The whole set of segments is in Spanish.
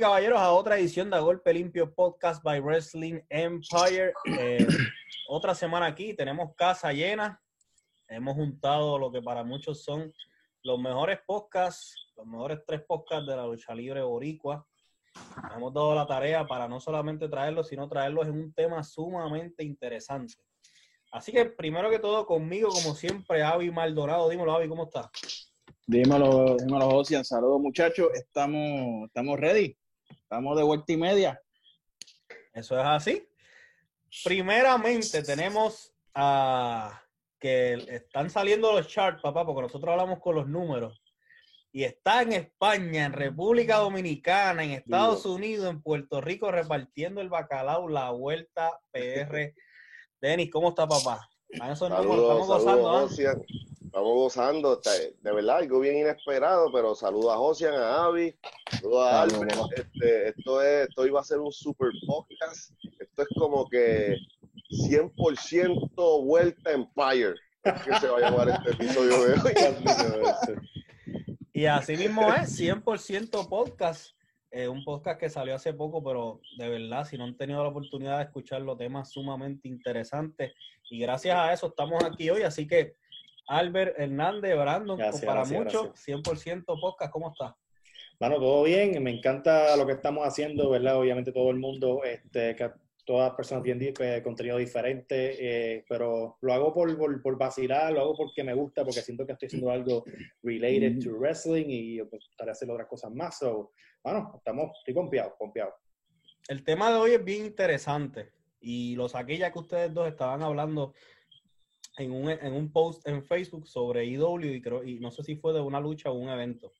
Y caballeros, a otra edición de Golpe Limpio Podcast by Wrestling Empire. Eh, otra semana aquí, tenemos casa llena. Hemos juntado lo que para muchos son los mejores podcasts, los mejores tres podcasts de la lucha libre boricua. hemos dado la tarea para no solamente traerlos, sino traerlos en un tema sumamente interesante. Así que primero que todo, conmigo, como siempre, Avi Maldonado. Dímelo, Avi, ¿cómo estás? Dímelo, dímelo, Josian. Saludos, muchachos. Estamos, estamos ready. Estamos de vuelta y media. Eso es así. Primeramente, tenemos a que están saliendo los charts, papá, porque nosotros hablamos con los números. Y está en España, en República Dominicana, en Estados Unidos, en Puerto Rico, repartiendo el bacalao, la vuelta PR. Denis, ¿cómo está, papá? estamos gozando. Estamos gozando, de verdad, algo bien inesperado, pero saludos a Josian, a Avi, saludos a Albert. Este, esto, es, esto iba a ser un super podcast. Esto es como que 100% vuelta Empire. que se va a llamar este episodio de hoy. y así mismo es, 100% podcast. Eh, un podcast que salió hace poco, pero de verdad, si no han tenido la oportunidad de escuchar los temas sumamente interesantes. Y gracias a eso estamos aquí hoy. Así que Albert Hernández, Brandon, para muchos, 100% podcast, ¿cómo está? Bueno, todo bien, me encanta lo que estamos haciendo, ¿verdad? Obviamente todo el mundo, este, que todas las personas tienen eh, contenido diferente, eh, pero lo hago por, por, vacilar, lo hago porque me gusta, porque siento que estoy haciendo algo related to wrestling y me gustaría hacer otras cosas más. So, bueno, estamos, estoy confiado, confiado. El tema de hoy es bien interesante y lo saqué ya que ustedes dos estaban hablando en un, en un post en Facebook sobre IW y, creo, y no sé si fue de una lucha o un evento.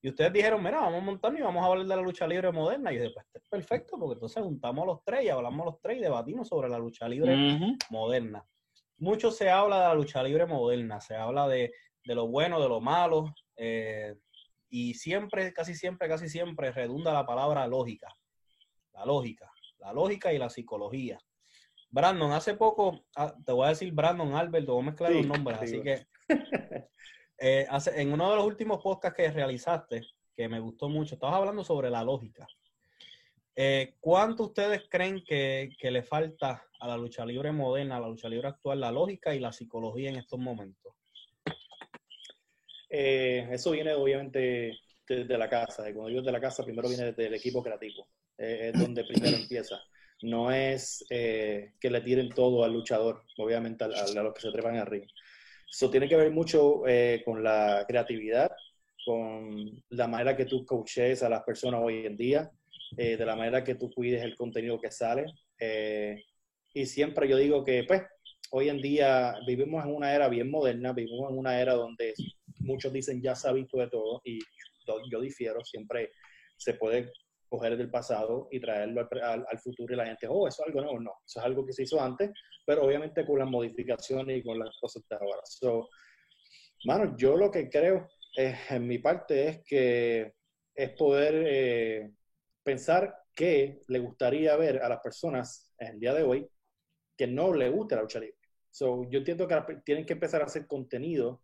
Y ustedes dijeron, mira, vamos a montarnos y vamos a hablar de la lucha libre moderna. Y yo dije, pues es perfecto, porque entonces juntamos a los tres y hablamos a los tres y debatimos sobre la lucha libre moderna. Mucho se habla de la lucha libre moderna, se habla de, de lo bueno, de lo malo, eh, y siempre, casi siempre, casi siempre redunda la palabra lógica. La lógica, la lógica y la psicología. Brandon, hace poco, ah, te voy a decir Brandon Albert, voy a mezclar los nombres, así que eh, hace, en uno de los últimos podcasts que realizaste, que me gustó mucho, estabas hablando sobre la lógica. Eh, ¿Cuánto ustedes creen que, le falta a la lucha libre moderna, a la lucha libre actual, la lógica y la psicología en estos momentos? Eh, eso viene obviamente desde la casa. Y cuando digo de la casa, primero viene desde el equipo creativo. es donde primero empieza no es eh, que le tiren todo al luchador, obviamente a, los que se trepan al ring. Eso tiene que ver mucho eh, con la creatividad, con la manera que tú coaches a las personas hoy en día, eh, de la manera que tú cuides el contenido que sale. y siempre yo digo que, pues, hoy en día vivimos en una era bien moderna, vivimos en una era donde muchos dicen ya se ha visto de todo y yo difiero, siempre se puede coger del pasado y traerlo al, futuro y la gente, oh, eso es algo nuevo. No, eso es algo que se hizo antes, pero obviamente con las modificaciones y con las cosas de ahora. So, mano, yo lo que creo eh, en mi parte es que es poder eh, pensar qué le gustaría ver a las personas en el día de hoy que no le guste la lucha libre. So, yo entiendo que tienen que empezar a hacer contenido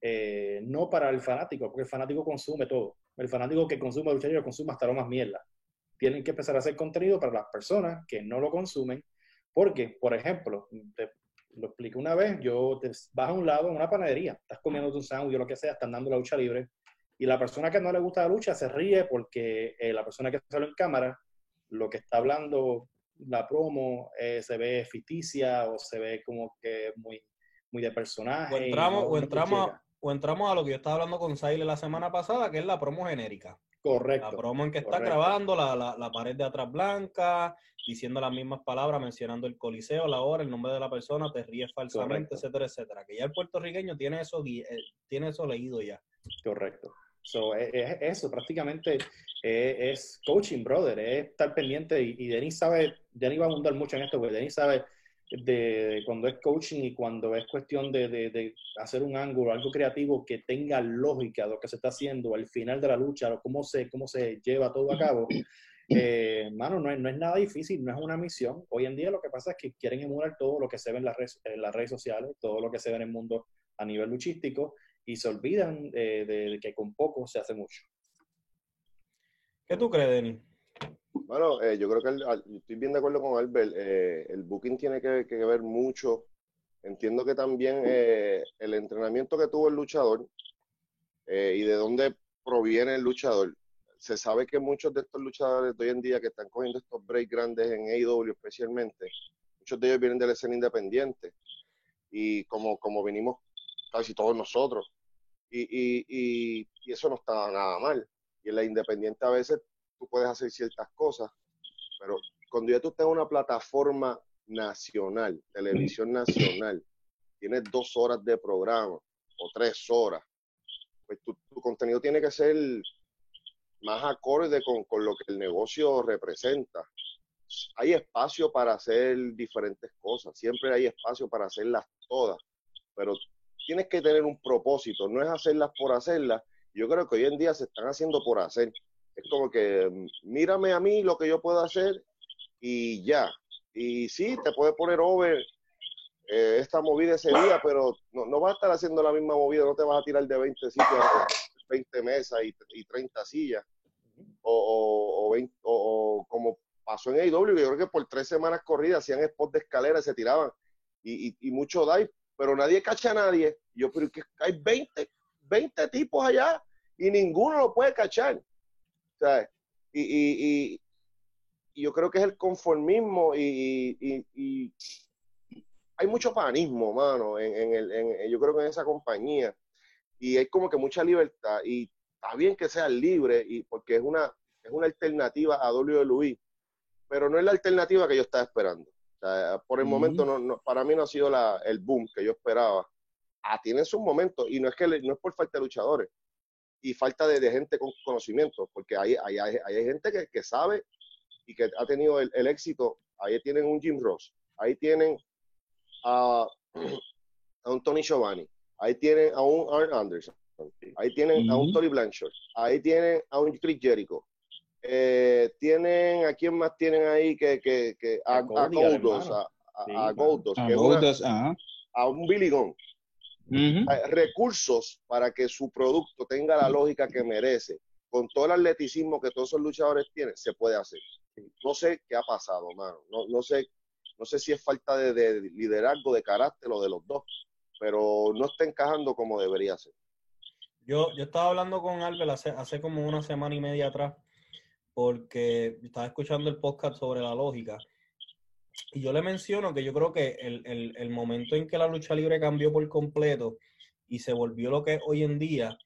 eh, no para el fanático, porque el fanático consume todo el fanático que consume lucha libre consume hasta lo más mierda. Tienen que empezar a hacer contenido para las personas que no lo consumen, porque, por ejemplo, te lo explico una vez, yo te vas a un lado en una panadería, estás comiendo tu sándwich o lo que sea, están dando la lucha libre, y la persona que no le gusta la lucha se ríe porque eh, la persona que sale en cámara, lo que está hablando, la promo, eh, se ve ficticia o se ve como que muy, muy de personaje. O entramos, o entramos, o entramos a lo que yo estaba hablando con Saile la semana pasada, que es la promo genérica. Correcto. La promo en que está grabando la, la, pared de atrás blanca, diciendo las mismas palabras, mencionando el coliseo, la hora, el nombre de la persona, te ríes falsamente, etcétera, etcétera. Que ya el puertorriqueño tiene eso, eh, tiene eso leído ya. Correcto. So, es, eso, prácticamente eh, es, coaching, brother, es estar pendiente y, y Denis sabe, Denis va a abundar mucho en esto, porque Denis sabe de, cuando es coaching y cuando es cuestión de, de, hacer un ángulo, algo creativo que tenga lógica lo que se está haciendo al final de la lucha, o cómo se, cómo se lleva todo a cabo, eh, mano, no es, no es nada difícil, no es una misión. Hoy en día lo que pasa es que quieren emular todo lo que se ve en las redes, en las redes sociales, todo lo que se ve en el mundo a nivel luchístico y se olvidan de, que con poco se hace mucho. ¿Qué tú crees, Denis? Bueno, eh, yo creo que estoy bien de acuerdo con Albert. Eh, el booking tiene que, ver mucho. Entiendo que también eh, el entrenamiento que tuvo el luchador y de dónde proviene el luchador. Se sabe que muchos de estos luchadores de hoy en día que están cogiendo estos breaks grandes en AEW especialmente, muchos de ellos vienen de la escena independiente. Y como, como venimos casi todos nosotros. Y, y, y, y eso no está nada mal. Y en la independiente a veces tú puedes hacer ciertas cosas, pero cuando ya tú estás en una plataforma nacional, televisión nacional, tienes dos horas de programa o tres horas, pues tu, contenido tiene que ser más acorde con, con, lo que el negocio representa. Hay espacio para hacer diferentes cosas, siempre hay espacio para hacerlas todas, pero tienes que tener un propósito, no es hacerlas por hacerlas. Yo creo que hoy en día se están haciendo por hacer. Es como que mírame a mí lo que yo puedo hacer y ya. Y sí, te puede poner over eh, esta movida ese día, pero no, no vas a estar haciendo la misma movida, no te vas a tirar de 20 sitios, 20 mesas y, y 30 sillas. O, o, o, como pasó en AEW, yo creo que por tres semanas corridas hacían spots de escalera se tiraban. Y, y, y mucho dive, pero nadie cacha a nadie. Yo, pero que hay 20, 20 tipos allá y ninguno lo puede cachar. Y, yo creo que es el conformismo y, hay mucho panismo, mano, en, el, yo creo que en esa compañía. Y hay como que mucha libertad y está bien que sea libre y porque es una, es una alternativa a WWE, pero no es la alternativa que yo estaba esperando. por el momento, no, para mí no ha sido la, el boom que yo esperaba. Ah, tienen sus momentos y no es que no es por falta de luchadores, y falta de, gente con conocimiento, porque hay, hay, hay, gente que, que, sabe y que ha tenido el, éxito. Ahí tienen un Jim Ross, ahí tienen a, a un Tony Giovanni, ahí tienen a un Arn Anderson, ahí tienen a un Tony Blanchard, ahí tienen a un Chris Jericho. Eh, tienen, ¿a quién más tienen ahí? que, que, que a, a, Goldos, a, a, Goldos, a un Billy Gunn recursos para que su producto tenga la lógica que merece, con todo el atleticismo que todos esos luchadores tienen, se puede hacer. No sé qué ha pasado, mano. No, no sé, no sé si es falta de, liderazgo, de carácter o de los dos, pero no está encajando como debería ser. Yo, yo estaba hablando con Albert hace, hace como una semana y media atrás, porque estaba escuchando el podcast sobre la lógica y yo le menciono que yo creo que el, momento en que la lucha libre cambió por completo y se volvió lo que es hoy en día,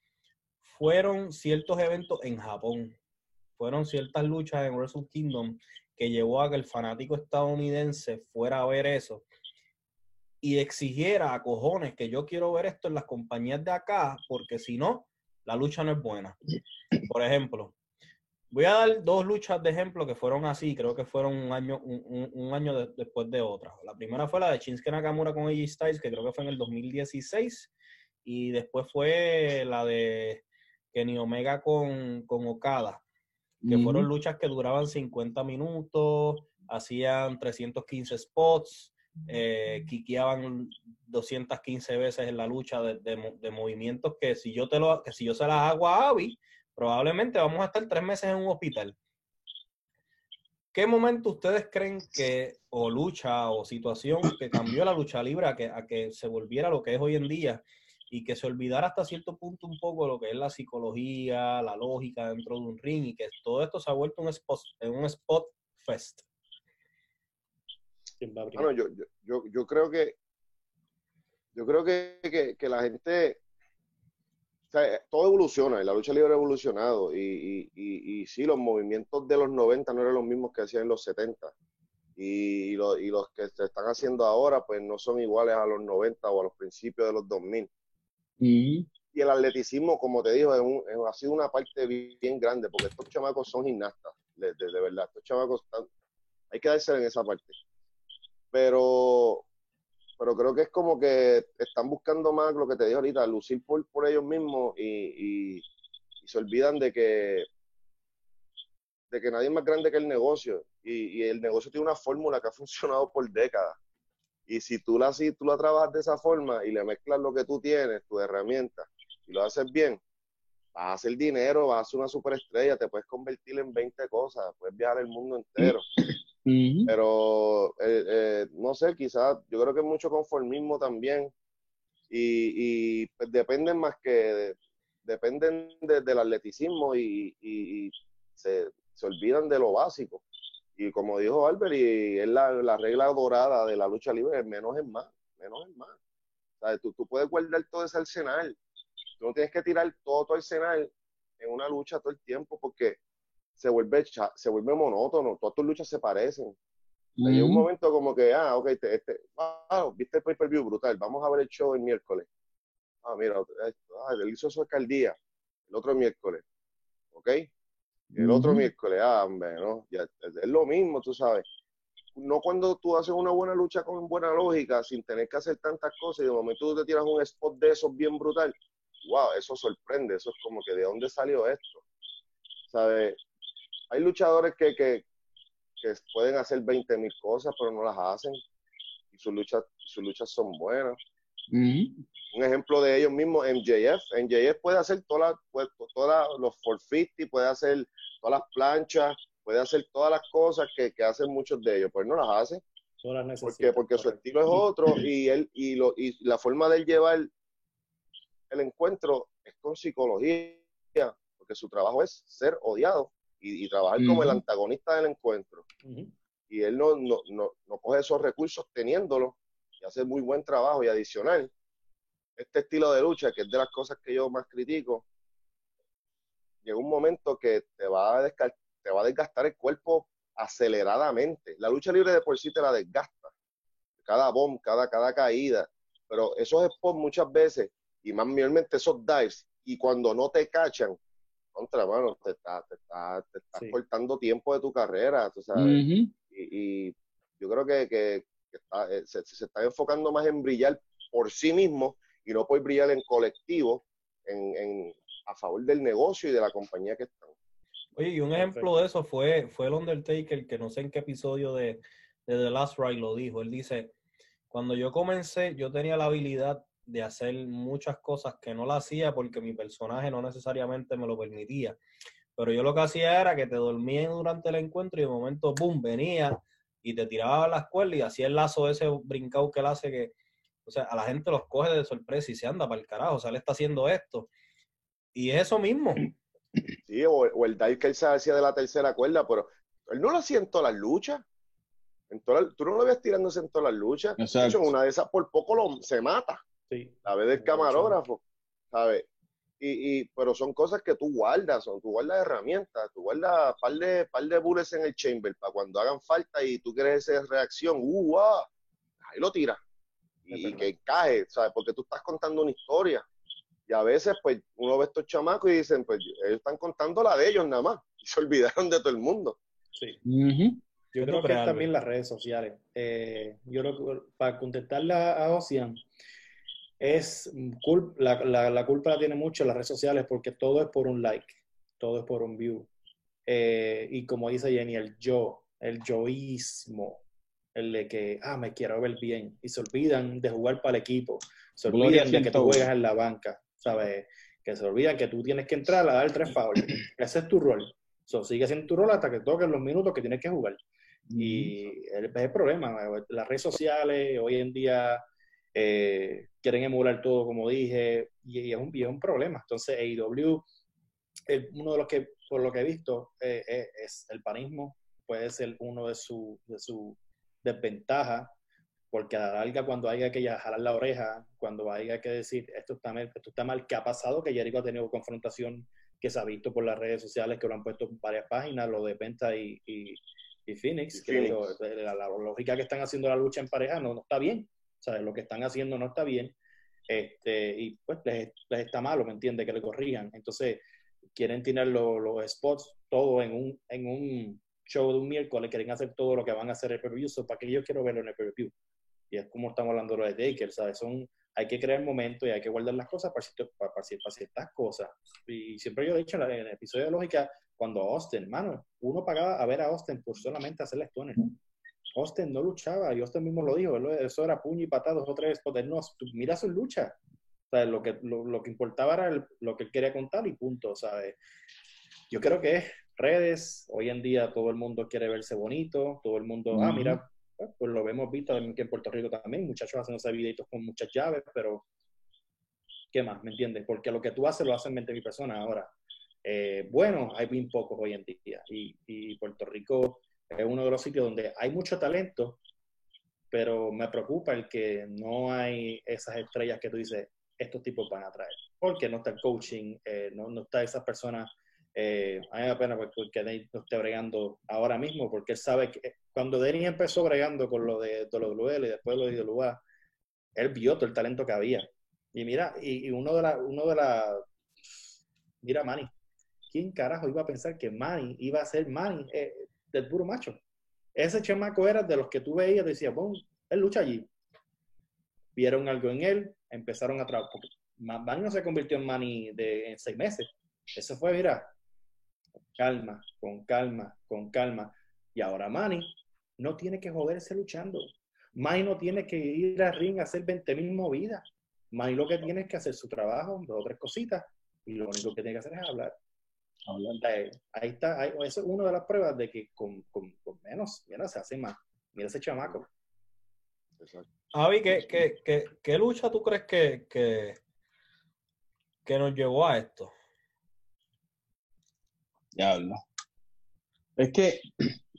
fueron ciertos eventos en Japón. Fueron ciertas luchas en Wrestle Kingdom que llevó a que el fanático estadounidense fuera a ver eso y exigiera a cojones que yo quiero ver esto en las compañías de acá, porque si no, la lucha no es buena. Por ejemplo, Voy a dar dos luchas de ejemplo que fueron así, creo que fueron un año, un, año después de otra. La primera fue la de Shinsuke Nakamura con AJ Styles, que creo que fue en el 2016, y después fue la de Kenny Omega con, con Okada, que fueron luchas que duraban 50 minutos, hacían 315 spots, eh, 215 veces en la lucha de, de, movimientos que si yo te lo que si yo se las hago a Abby, probablemente vamos a estar tres meses en un hospital. ¿Qué momento ustedes creen que, o lucha, o situación que cambió la lucha libre a que, a que se volviera lo que es hoy en día y que se olvidara hasta cierto punto un poco lo que es la psicología, la lógica dentro de un ring y que todo esto se ha vuelto un spot, un spot fest? Bueno, yo, yo, yo, creo que yo creo que, que la gente todo evoluciona y la lucha libre ha evolucionado. Y, y, y, sí, los movimientos de los 90 no eran los mismos que hacían en los 70. Y, los que se están haciendo ahora, pues no son iguales a los 90 o a los principios de los 2000. Y, el atleticismo, como te digo, ha sido una parte bien, grande, porque estos chamacos son gimnastas, de, de, verdad. Estos chamacos hay que darse en esa parte. Pero pero creo que es como que están buscando más lo que te dije ahorita, lucir por, por ellos mismos y, se olvidan de que de que nadie es más grande que el negocio y, el negocio tiene una fórmula que ha funcionado por décadas y si tú la, si tú la trabajas de esa forma y le mezclas lo que tú tienes, tus herramientas y lo haces bien, vas a hacer dinero, vas a ser una superestrella, te puedes convertir en 20 cosas, puedes viajar el mundo entero. Pero, eh, eh, no sé, quizás yo creo que es mucho conformismo también. Y, pues, dependen más que, dependen del atleticismo y, y se, se, olvidan de lo básico. Y como dijo Albert, y es la, la regla dorada de la lucha libre, menos es más, menos es más. O sea, tú, tú puedes guardar todo ese arsenal, Tú no tienes que tirar todo tu arsenal en una lucha todo el tiempo porque se vuelve, se vuelve monótono, todas tus luchas se parecen. Hay un momento como que, ah, ok, este, este viste el pay-per-view brutal, vamos a ver el show el miércoles. Ah, mira, ah, él hizo su alcaldía, el otro miércoles, ok. El otro miércoles, ah, hombre, ¿no? Ya, es lo mismo, tú sabes. No cuando tú haces una buena lucha con buena lógica, sin tener que hacer tantas cosas, y de momento tú te tiras un spot de esos bien brutal, wow, eso sorprende, eso es como que de dónde salió esto. ¿Sabes? Hay luchadores que, que, que pueden hacer 20 mil cosas, pero no las hacen. Y sus luchas, sus luchas son buenas. Un ejemplo de ellos mismos, MJF. MJF puede hacer todas todas los 450, puede hacer todas las planchas, puede hacer todas las cosas que, que hacen muchos de ellos, pero no las hace. Porque, porque su estilo es otro y él y, lo, y la forma de él llevar el encuentro es con psicología, porque su trabajo es ser odiado y, trabajar como el antagonista del encuentro. Y él no, no, no, no, coge esos recursos teniéndolos y hace muy buen trabajo. Y adicional, este estilo de lucha, que es de las cosas que yo más critico, llega un momento que te va a, te va a desgastar el cuerpo aceleradamente. La lucha libre de por sí te la desgasta. Cada bomb, cada, cada caída. Pero esos spots muchas veces y más mayormente esos dives, y cuando no te cachan, contra, mano, te está, te está, te está cortando tiempo de tu carrera, tú sabes. y, y, yo creo que, que, está, eh, se, se, está enfocando más en brillar por sí mismo y no por brillar en colectivo, en, en, a favor del negocio y de la compañía que están. Oye, y un ejemplo de eso fue, fue el Undertaker, que no sé en qué episodio de, de The Last Ride lo dijo. Él dice, cuando yo comencé, yo tenía la habilidad de hacer muchas cosas que no la hacía porque mi personaje no necesariamente me lo permitía. Pero yo lo que hacía era que te dormía durante el encuentro y de momento, ¡boom!, venía y te tiraba a la escuela y hacía el lazo ese brincado que él hace que, o sea, a la gente los coge de sorpresa y se anda para el carajo, o sea, él está haciendo esto. Y es eso mismo. Sí, o, el dive que él se hacía de la tercera cuerda, pero él no lo hacía en todas las luchas. En tú no lo ves tirándose en todas las luchas. De hecho, una de esas por poco lo, se mata. Sí. La vez del camarógrafo, ¿sabes? Y, y, pero son cosas que tú guardas, son, tú guardas herramientas, tú guardas par de, par de bullets en el chamber para cuando hagan falta y tú quieres esa reacción, uh, ah, ahí lo tiras. Y, que encaje, ¿sabes? Porque tú estás contando una historia. Y a veces, pues, uno ve estos chamacos y dicen, pues, ellos están contando la de ellos nada más. Y se olvidaron de todo el mundo. Sí. Yo creo que también las redes sociales. Eh, yo creo para contestarle a Ocean, es la, la, la, culpa la tiene mucho las redes sociales porque todo es por un like, todo es por un view. Eh, y como dice Jenny, el yo, el yoísmo, el de que, ah, me quiero ver bien. Y se olvidan de jugar para el equipo, se olvidan de que tú juegas en la banca, ¿sabes? Que se olvidan que tú tienes que entrar a dar tres fouls. Ese es tu rol. So, sigue siendo tu rol hasta que toques los minutos que tienes que jugar. Y es el problema. Las redes sociales hoy en día eh, quieren emular todo, como dije, y, es, un, y un problema. Entonces, AEW, uno de los que, por lo que he visto, eh, eh, es el panismo, puede ser uno de sus de su desventajas, porque a la larga, cuando haya que jalar la oreja, cuando haya que decir esto está mal, esto está mal, ¿qué ha pasado? Que Jericho ha tenido confrontación que se ha visto por las redes sociales, que lo han puesto en varias páginas, lo de Penta y, y, Phoenix, que la, lógica que están haciendo la lucha en pareja no, no está bien. ¿Sabes? Lo que están haciendo no está bien este, y pues les, está malo, ¿me entiende Que le corrijan. Entonces, quieren tener los, spots todo en un, en un show de un miércoles, quieren hacer todo lo que van a hacer el preview, para que yo quiero verlo en el preview. Y es como estamos hablando de Taker, ¿sabes? Son, hay que crear momento y hay que guardar las cosas para, para, para, ciertas cosas. Y siempre yo he dicho en el episodio de Lógica, cuando Austin, hermano, uno pagaba a ver a Austin por solamente hacerle stones. Austin no luchaba, y Austin mismo lo dijo, eso era puño y patadas o tres, pero no, mira su lucha, lo, que, lo, que importaba era lo que él quería contar y punto, ¿sabes? Yo creo que es redes, hoy en día todo el mundo quiere verse bonito, todo el mundo, ah, mira, pues, pues lo hemos visto que en Puerto Rico también, muchachos hacen esos videitos con muchas llaves, pero ¿qué más? ¿Me entiendes? Porque lo que tú haces lo hacen 20 mil personas ahora. Eh, bueno, hay bien pocos hoy en día y, y Puerto Rico es uno de los sitios donde hay mucho talento, pero me preocupa el que no hay esas estrellas que tú dices, estos tipos van a traer, porque no está el coaching, eh, no, no está esa persona, eh, a mí me da pena porque Danny no esté bregando ahora mismo, porque él sabe que cuando Danny empezó bregando con lo de WL y después lo de IWA, él vio todo el talento que había. Y mira, y, uno de la, uno de la, mira Manny, ¿quién carajo iba a pensar que Manny iba a ser Manny eh, del puro macho? Ese chamaco era de los que tú veías decías, bueno, él lucha allí. Vieron algo en él, empezaron a trabajar. Manny no se convirtió en Manny de, en seis meses. Eso fue, mira, calma, con calma, con calma. Y ahora Manny no tiene que joderse luchando. Manny no tiene que ir a ring a hacer 20 mil movidas. Manny lo que tiene es que hacer su trabajo, dos o tres cositas, y lo único que tiene que hacer es hablar. Ahí está, eso es una de las pruebas de que con, con, menos, mira, se hace más. Mira ese chamaco. Avi, ¿qué, qué, qué, qué lucha tú crees que, que, que nos llevó a esto? Diablo. Es que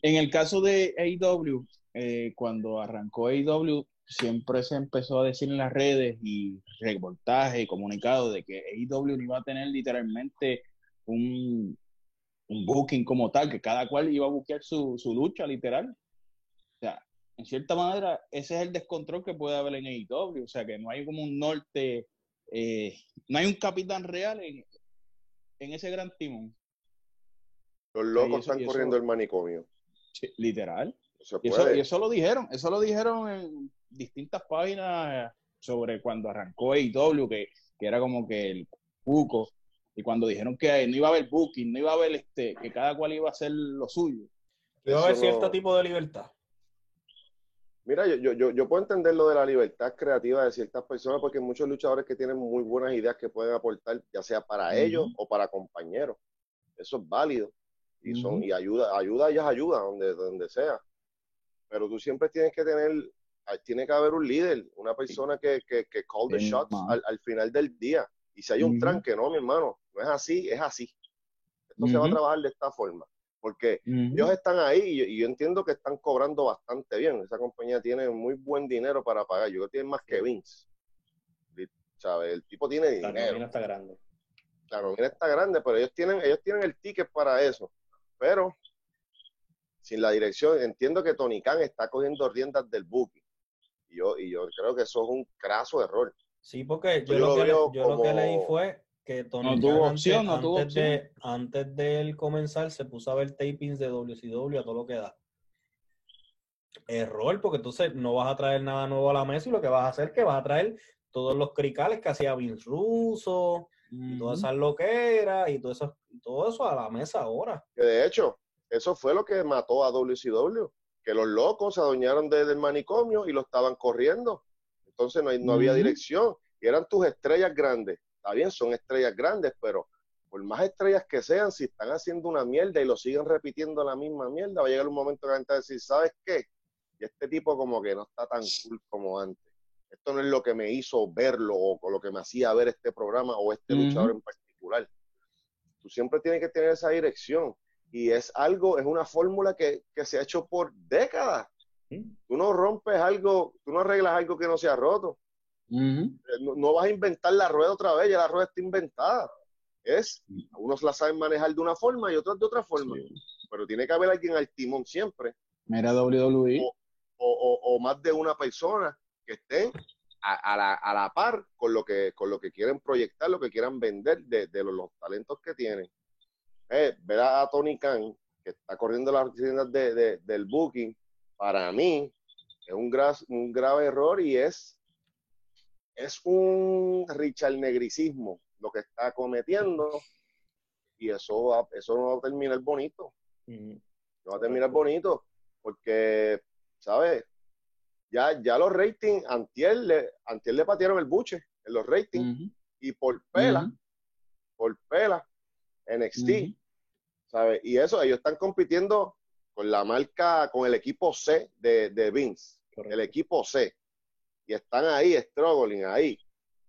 en el caso de AEW, eh, cuando arrancó AEW, siempre se empezó a decir en las redes y reportajes y comunicados de que AEW no iba a tener literalmente un, un booking como tal, que cada cual iba a buscar su, su lucha, literal. O sea, en cierta manera, ese es el descontrol que puede haber en AEW. O sea, que no hay como un norte, eh, no hay un capitán real en, en ese gran timón. Los locos están corriendo el manicomio. literal. y, eso, y, eso, lo dijeron, eso lo dijeron en distintas páginas sobre cuando arrancó AEW, que, que era como que el cuco y cuando dijeron que no iba a haber booking, no iba a haber este, que cada cual iba a hacer lo suyo. Iba a haber cierto tipo de libertad. Mira, yo, yo, yo puedo entender lo de la libertad creativa de ciertas personas porque hay muchos luchadores que tienen muy buenas ideas que pueden aportar, ya sea para ellos o para compañeros. Eso es válido. Y, son, y ayuda, ayuda, ellas ayuda, donde, donde sea. Pero tú siempre tienes que tener, tiene que haber un líder, una persona que, que, que call the shots al, al, final del día. Y si hay un tranque, no, mi hermano, es así, es así. Esto se va a trabajar de esta forma. Porque ellos están ahí y yo, entiendo que están cobrando bastante bien. Esa compañía tiene muy buen dinero para pagar. Yo creo que tienen más que Vince. ¿Sabes? El tipo tiene dinero. La nómina está grande. La nómina está grande, pero ellos tienen, ellos tienen el ticket para eso. Pero sin la dirección, entiendo que Tony Khan está cogiendo riendas del booking. Y yo, y yo creo que eso es un craso error. Sí, porque yo, lo, que, yo lo que leí fue que Tony no tuvo opción, no tuvo antes, De, antes de él comenzar se puso a ver tapings de WCW a todo lo que da. Error, porque entonces no vas a traer nada nuevo a la mesa y lo que vas a hacer es que vas a traer todos los cricales que hacía Vince Russo, y todas esas loqueras y todo eso, todo eso a la mesa ahora. Que de hecho, eso fue lo que mató a WCW, que los locos se adueñaron del manicomio y lo estaban corriendo entonces no, no había dirección. Y eran tus estrellas grandes. Está bien, son estrellas grandes, pero por más estrellas que sean, si están haciendo una mierda y lo siguen repitiendo la misma mierda, va a llegar un momento que van a decir, ¿sabes qué? Y este tipo como que no está tan cool como antes. Esto no es lo que me hizo verlo o lo que me hacía ver este programa o este luchador en particular. Tú siempre tienes que tener esa dirección. Y es algo, es una fórmula que, que se ha hecho por décadas. Tú no rompes algo, tú no arreglas algo que no se ha roto. Eh, no, vas a inventar la rueda otra vez, ya la rueda está inventada. Es, unos la saben manejar de una forma y otros de otra forma. Pero tiene que haber alguien al timón siempre. Mira WWE. O, más de una persona que estén a, la, a, la, par con lo, que, con lo que quieren proyectar, lo que quieran vender de, los, talentos que tienen. Eh, ver a Tony Khan, que está corriendo las tiendas de, del booking, para mí es un, un grave error y es, es un Richard Negricismo lo que está cometiendo y eso, eso no va a terminar bonito. No va a terminar bonito porque, ¿sabes? Ya, ya los ratings, antier le, antier le patearon el buche. en los ratings y por pela, por pela, NXT, ¿sabes? Y eso, ellos están compitiendo con la marca, con el equipo C de, de Vince, el equipo C. Y están ahí, struggling, ahí.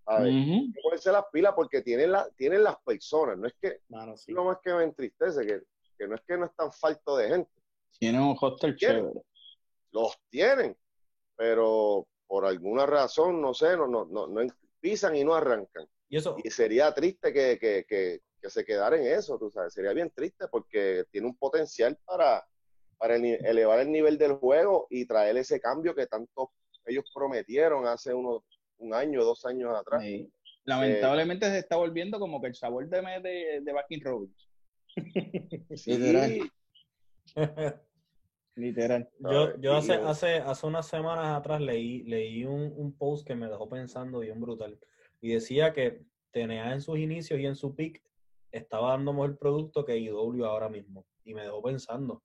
¿sabes? Uh ponerse las pilas porque tienen, la, tienen las personas. No es que, no lo más que me entristece, que, que no es que no están falto de gente. Tienen un hostel chévere. Los tienen, pero por alguna razón, no sé, no, no, no, no pisan y no arrancan. Y, eso? y sería triste que, que, que, que se quedara en eso, tú sabes, sería bien triste porque tiene un potencial para, para elevar el nivel del juego y traer ese cambio que tanto ellos prometieron hace unos un año, dos años atrás. Lamentablemente se está volviendo como que el sabor de, de, de Backing Robbins. Literal. Literal. Yo, yo hace, hace, hace unas semanas atrás leí, leí un, un post que me dejó pensando bien brutal. Y decía que tenía en sus inicios y en su peak estaba dando mejor producto que IW ahora mismo. Y me dejó pensando.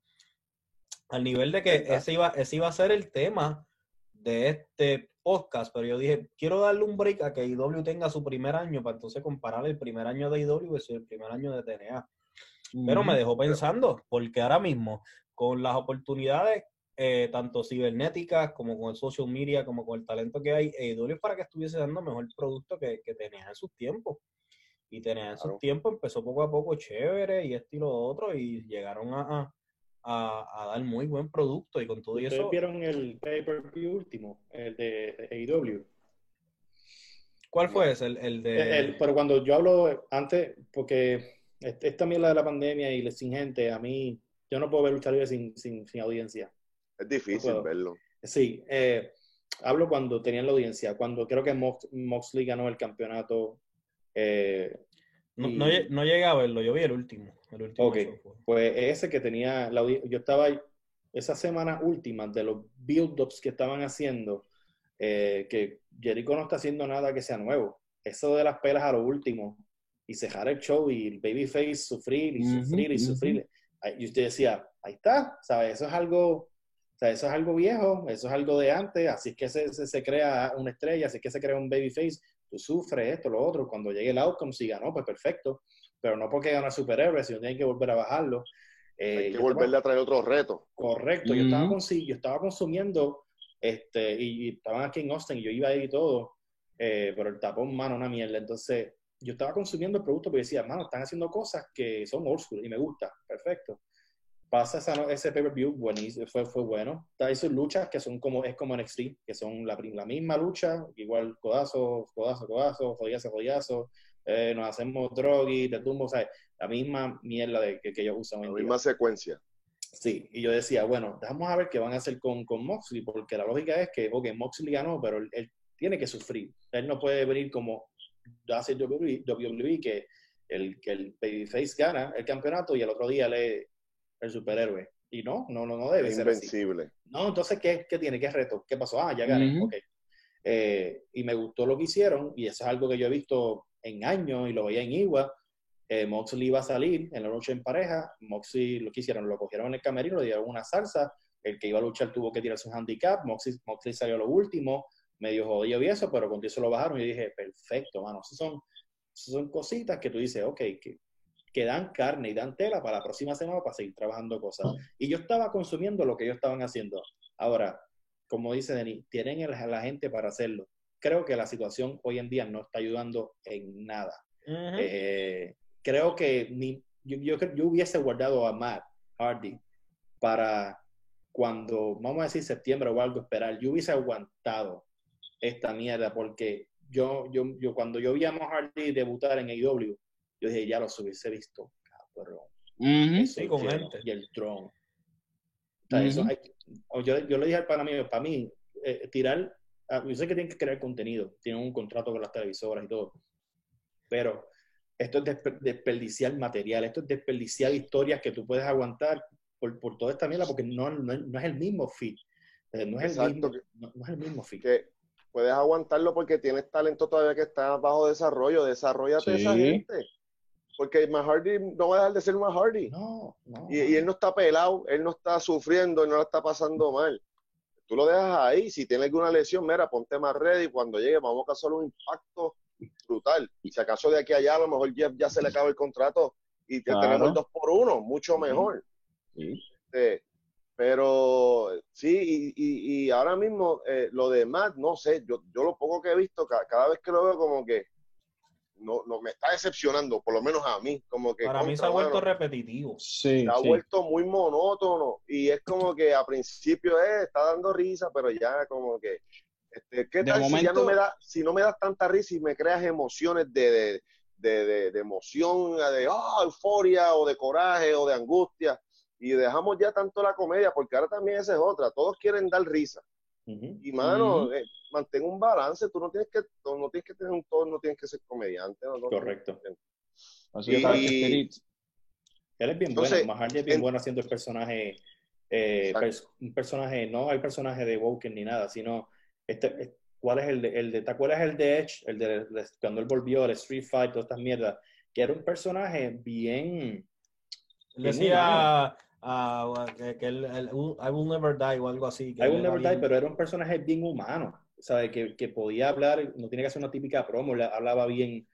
Al nivel de que ese iba, ese iba a ser el tema de este podcast, pero yo dije, quiero darle un break a que IW tenga su primer año para entonces comparar el primer año de IW versus el primer año de TNA. Pero me dejó pensando, porque ahora mismo, con las oportunidades, eh, tanto cibernéticas como con el social media, como con el talento que hay, IW para que estuviese dando mejor producto que, que tenía en sus tiempos. Y tenía en sus tiempos, empezó poco a poco chévere y esto y lo otro, y llegaron a, a, dar muy buen producto y con todo eso. vieron el pay-per-view último, el de AEW? ¿Cuál fue ese? El, de... pero cuando yo hablo antes, porque esta mierda de la pandemia y sin gente, a mí, yo no puedo ver luchar libre sin, sin, sin, audiencia. Es difícil verlo. Sí, eh, hablo cuando tenían la audiencia, cuando creo que Moxley ganó el campeonato. Eh, no, no, llegué a verlo, yo vi el último. El último ok, pues ese que tenía, la, yo estaba esa semana última de los build-ups que estaban haciendo, eh, que Jericho no está haciendo nada que sea nuevo. Eso de las pelas a lo último y cejar el show y el babyface sufrir y sufrir y sufrir. Y usted decía, ahí está, ¿sabes? Eso es algo, o sea, eso es algo viejo, eso es algo de antes, así es que se, se, crea una estrella, así es que se crea un babyface, tú sufres esto, lo otro, cuando llegue el outcome, si ganó, pues perfecto, pero no porque gana superhéroe, sino tiene que volver a bajarlo. Eh, Hay que volverle a traer otros retos. Correcto, yo, estaba yo estaba consumiendo, este, y, estaban aquí en Austin, y yo iba ahí y todo, eh, pero el tapón, mano, una mierda. Entonces, yo estaba consumiendo el producto porque decía, mano, están haciendo cosas que son old school y me gusta, perfecto. Pasa ese pay-per-view, buenísimo, fue, fue bueno. Hay sus luchas que son como, es como NXT, que son la, la misma lucha, igual codazo, codazo, codazo, jodiazo, jodiazo, eh, nos hacemos y te tumbo, o sea, la misma mierda de, que, que ellos usan. La misma secuencia. Sí, y yo decía, bueno, vamos a ver qué van a hacer con, con Moxley, porque la lógica es que, ok, Moxley ganó, pero él, tiene que sufrir. Él no puede venir como hace WWE, que el, que el Babyface gana el campeonato y el otro día le el superhéroe. Y no, no, no, no debe ser Invencible. No, entonces, ¿qué, ¿qué, tiene? ¿Qué reto? ¿Qué pasó? Ah, ya gané, ok. Eh, y me gustó lo que hicieron, y eso es algo que yo he visto en años y lo veía en Iwa. Eh, Moxley iba a salir en la noche en pareja. Moxley lo que hicieron, lo cogieron en el camerino, le dieron una salsa. El que iba a luchar tuvo que tirarse un handicap. Moxley, Moxley salió lo último, medio jodido y eso, pero con eso lo bajaron. Y dije, perfecto, mano. Esas son, son cositas que tú dices, ok, que, que dan carne y dan tela para la próxima semana para seguir trabajando cosas. Y yo estaba consumiendo lo que ellos estaban haciendo. Ahora, como dice Denis, tienen a la gente para hacerlo creo que la situación hoy en día no está ayudando en nada. Eh, creo que ni, yo, yo, hubiese guardado a Matt Hardy para cuando, vamos a decir septiembre o algo, esperar. Yo hubiese aguantado esta mierda porque yo, yo, yo cuando yo vi a Matt Hardy debutar en AEW, yo dije, ya los hubiese visto, cabrón. sí, con gente. Y el Tron. yo, yo, le dije para mí, para mí, eh, tirar Ah, yo sé que tienen que crear contenido, tienen un contrato con las televisoras y todo, pero esto es desperdiciar material, esto es desperdiciar historias que tú puedes aguantar por, por toda esta mierda, porque no, no, es el mismo fit. Eh, no es, el mismo, no, es el mismo fit. Que puedes aguantarlo porque tienes talento todavía que está bajo desarrollo, desarrollate esa gente. Porque Mahardy no va a dejar de ser Mahardy. No, no. Y, y, él no está pelado, él no está sufriendo, él no lo está pasando mal tú lo dejas ahí. Si tiene alguna lesión, mira, ponte más ready. Cuando llegue, vamos a causar un impacto brutal. Y si acaso de aquí a allá a lo mejor Jeff ya se le acaba el contrato y tenemos el 2 por 1 mucho mejor. Este, pero sí, y, y, ahora mismo eh, lo de Matt, no sé, yo, yo lo poco que he visto, cada, vez que lo veo como que no, no me está decepcionando, por lo menos a mí. Como que Para mí se ha vuelto repetitivo. Sí, se ha vuelto muy monótono y es como que a principio eh, está dando risa, pero ya como que este, ¿qué tal si ya no me da, si no me das tanta risa y me creas emociones de, de, de, emoción, de oh, euforia o de coraje o de angustia? Y dejamos ya tanto la comedia, porque ahora también esa es otra. Todos quieren dar risa. Y mano, eh, mantén un balance. Tú no tienes que, no tienes que tener un tono, no tienes que ser comediante. Correcto. Así él es bien bueno. Mahardy es bien bueno haciendo el personaje. Eh, un personaje, no hay personaje de Woken ni nada, sino este, ¿cuál es el de, el de, ¿te acuerdas el de Edge? El de, cuando él volvió, el Street Fight, todas estas mierdas, que era un personaje bien... decía uh, que, el, I Will Never Die o algo así. I Will Never Die, pero era un personaje bien humano, ¿sabes? Que, que podía hablar, no tiene que ser una típica promo, hablaba bien,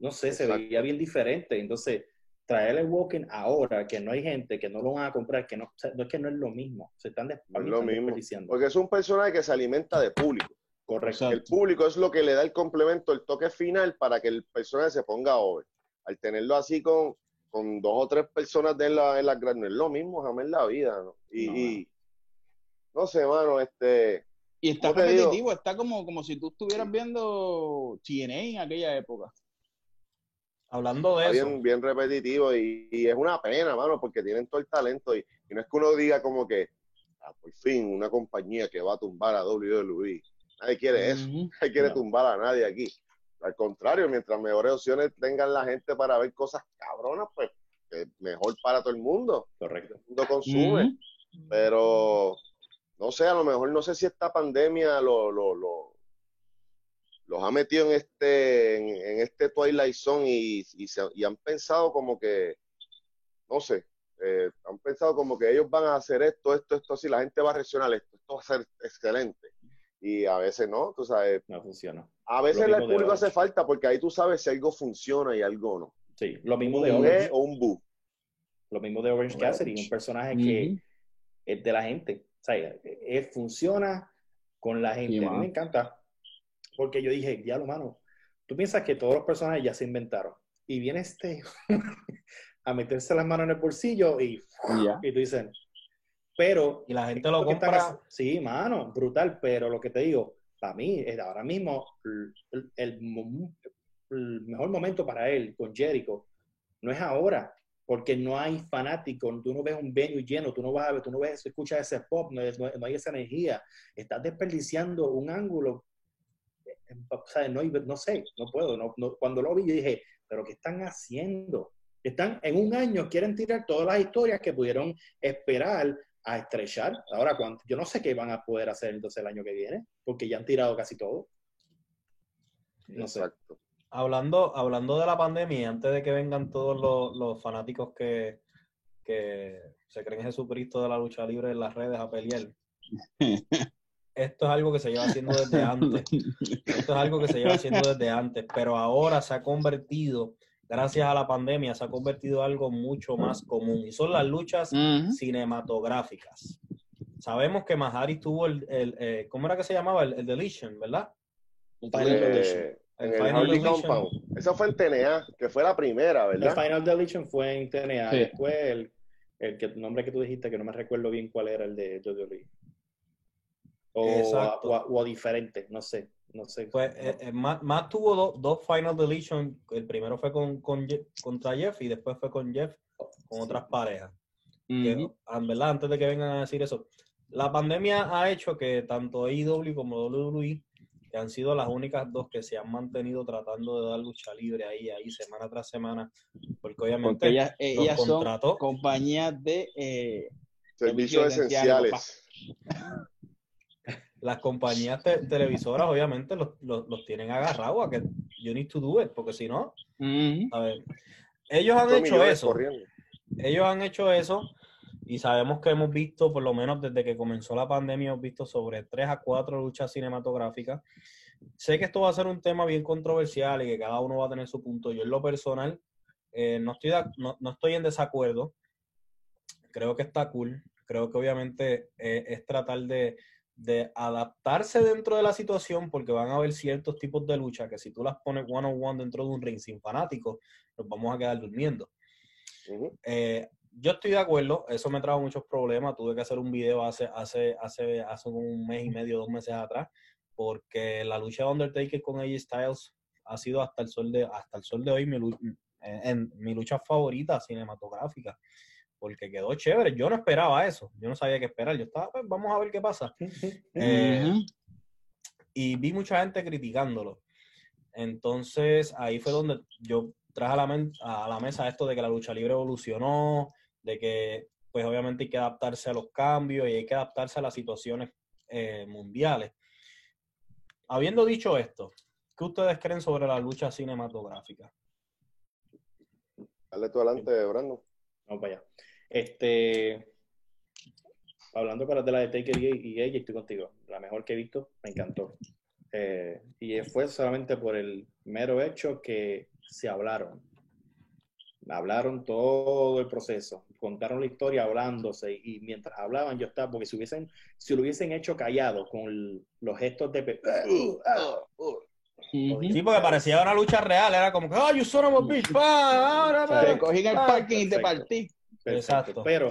no sé, se veía bien diferente, entonces traerle Walking ahora, que no hay gente, que no lo van a comprar, que no, no es que no es lo mismo, se están, desperdiciando. Porque es un personaje que se alimenta de público. Correcto. El público es lo que le da el complemento, el toque final para que el personaje se ponga over. Al tenerlo así con, con dos o tres personas de la, en la no es lo mismo jamás en la vida, ¿no? Y no, sé, mano, este... Y está repetitivo, está como, como si tú estuvieras viendo TNA en aquella época. Hablando de eso. Bien, bien repetitivo y, es una pena, mano, porque tienen todo el talento y, no es que uno diga como que, ah, por fin, una compañía que va a tumbar a WWE. Nadie quiere eso, nadie quiere tumbar a nadie aquí. Al contrario, mientras mejores opciones tengan la gente para ver cosas cabronas, pues mejor para todo el mundo. Correcto. El mundo consume. Pero, no sé, a lo mejor no sé si esta pandemia lo, lo, lo los ha metido en este, en, este Twilight Zone y, y, han pensado como que, no sé, eh, han pensado como que ellos van a hacer esto, esto, esto, así, la gente va a reaccionar esto, esto va a ser excelente. Y a veces no, tú sabes. No funciona. A veces el público hace falta porque ahí tú sabes si algo funciona y algo no. Sí, lo mismo de Orange. o un bu. Lo mismo de Orange Cassidy, un personaje que es de la gente. O sea, él funciona con la gente. a mí me encanta porque yo dije, ya lo mano, tú piensas que todos los personajes ya se inventaron. Y viene este a meterse las manos en el bolsillo y, y tú dices, pero... Y la gente lo compra. sí, mano, brutal, pero lo que te digo, para mí, es ahora mismo el, el, mejor momento para él con Jericho no es ahora, porque no hay fanáticos, tú no ves un venue lleno, tú no vas a ver, tú no ves, escuchas ese pop, no, no, hay esa energía, estás desperdiciando un ángulo no, no sé, no puedo. No, cuando lo vi, dije, ¿pero qué están haciendo? Están en un año, quieren tirar todas las historias que pudieron esperar a estrechar. Ahora, cuando, yo no sé qué van a poder hacer entonces el año que viene, porque ya han tirado casi todo. No Exacto. Hablando, hablando de la pandemia, antes de que vengan todos los, los fanáticos que, que se creen Jesucristo de la lucha libre en las redes a pelear. esto es algo que se lleva haciendo desde antes. Esto es algo que se lleva haciendo desde antes, pero ahora se ha convertido, gracias a la pandemia, se ha convertido en algo mucho más común y son las luchas cinematográficas. Sabemos que Mahari tuvo el, el eh, ¿cómo era que se llamaba? El, Deletion, ¿verdad? El Final Deletion. El, Final Deletion. Esa fue en TNA, que fue la primera, ¿verdad? El Final Deletion fue en TNA. Después el, el, que, nombre que tú dijiste, que no me recuerdo bien cuál era el de Jojo Lee. O, o, diferente, no sé. No sé. Pues eh, eh, más, tuvo dos Final Deletion. El primero fue con, con contra Jeff y después fue con Jeff con otras parejas. ¿verdad? Antes de que vengan a decir eso, la pandemia ha hecho que tanto AEW como WWE, que han sido las únicas dos que se han mantenido tratando de dar lucha libre ahí, ahí semana tras semana, porque obviamente ellas, son compañías de eh, servicios esenciales las compañías televisoras obviamente los, tienen agarrados a que you need to do it, porque si no, a ver, ellos han hecho eso. Ellos han hecho eso y sabemos que hemos visto, por lo menos desde que comenzó la pandemia, hemos visto sobre tres a cuatro luchas cinematográficas sé que esto va a ser un tema bien controversial y que cada uno va a tener su punto. Yo en lo personal eh, no, estoy no, estoy en desacuerdo. Creo que está cool. Creo que obviamente eh, es tratar de, de, adaptarse dentro de la situación porque van a haber ciertos tipos de lucha que si tú las pones one on one dentro de un ring sin fanáticos, nos vamos a quedar durmiendo. Eh, yo estoy de acuerdo, eso me trajo muchos problemas. Tuve que hacer un video hace, hace, hace, hace un mes y medio, dos meses atrás, porque la lucha de Undertaker con AJ Styles ha sido hasta el sol de, hasta el sol de hoy mi, en, mi lucha favorita cinematográfica, porque quedó chévere. Yo no esperaba eso, yo no sabía qué esperar. Yo estaba, pues, vamos a ver qué pasa. Eh, y vi mucha gente criticándolo. Entonces ahí fue donde yo traje a la, a la mesa esto de que la lucha libre evolucionó, de que pues obviamente hay que adaptarse a los cambios y hay que adaptarse a las situaciones eh, mundiales. Habiendo dicho esto, ¿qué ustedes creen sobre la lucha cinematográfica? Dale tú adelante, Brando. Vamos para allá. Este, hablando para de la de Taker y, ella, estoy contigo. La mejor que he visto, me encantó. Eh, y fue solamente por el mero hecho que se hablaron. Hablaron todo el proceso, contaron la historia hablándose y mientras hablaban yo estaba, porque si hubiesen, si lo hubiesen hecho callado con los gestos de... Sí, porque parecía una lucha real, era como que, ¡oh, you son of a bitch! Te cogí en el parking y te partí. Exacto. Pero,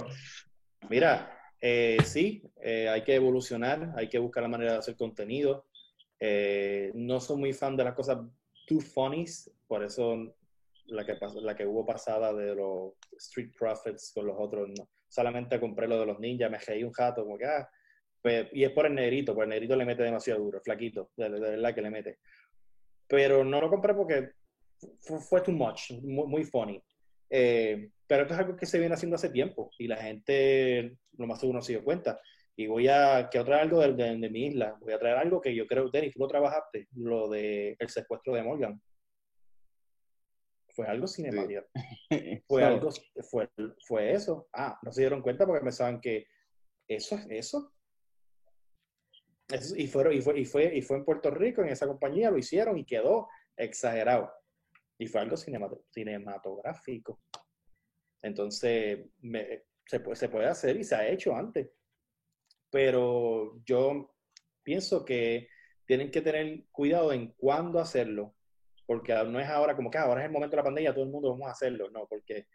mira, eh, sí, eh, hay que evolucionar, hay que buscar la manera de hacer contenido. Eh, no soy muy fan de las cosas too funnies, por eso la que, la que hubo pasada de los Street Profits con los otros, no. solamente compré lo de los ninjas, me reí un jato, como que, ah, pues, y es por el negrito, porque el negrito le mete demasiado duro, flaquito, de, verdad que le mete. Pero no lo compré porque fue, too much, muy, funny. Eh, pero esto es algo que se viene haciendo hace tiempo y la gente, lo más seguro, no se dio cuenta. Y voy a, que traer algo de, de, mi isla, voy a traer algo que yo creo, Denis, tú lo trabajaste, lo de el secuestro de Morgan. Fue algo cinemático. Fue algo, fue, fue eso. Ah, no se dieron cuenta porque pensaban que eso es eso. y, fueron, y, fue, y, fue, y fue en Puerto Rico, en esa compañía, lo hicieron y quedó exagerado. Y fue algo cinematográfico. Entonces, se, puede, se puede hacer y se ha hecho antes pero yo pienso que tienen que tener cuidado en cuándo hacerlo, porque no es ahora como que ah, ahora es el momento de la pandemia, todo el mundo vamos a hacerlo, no, porque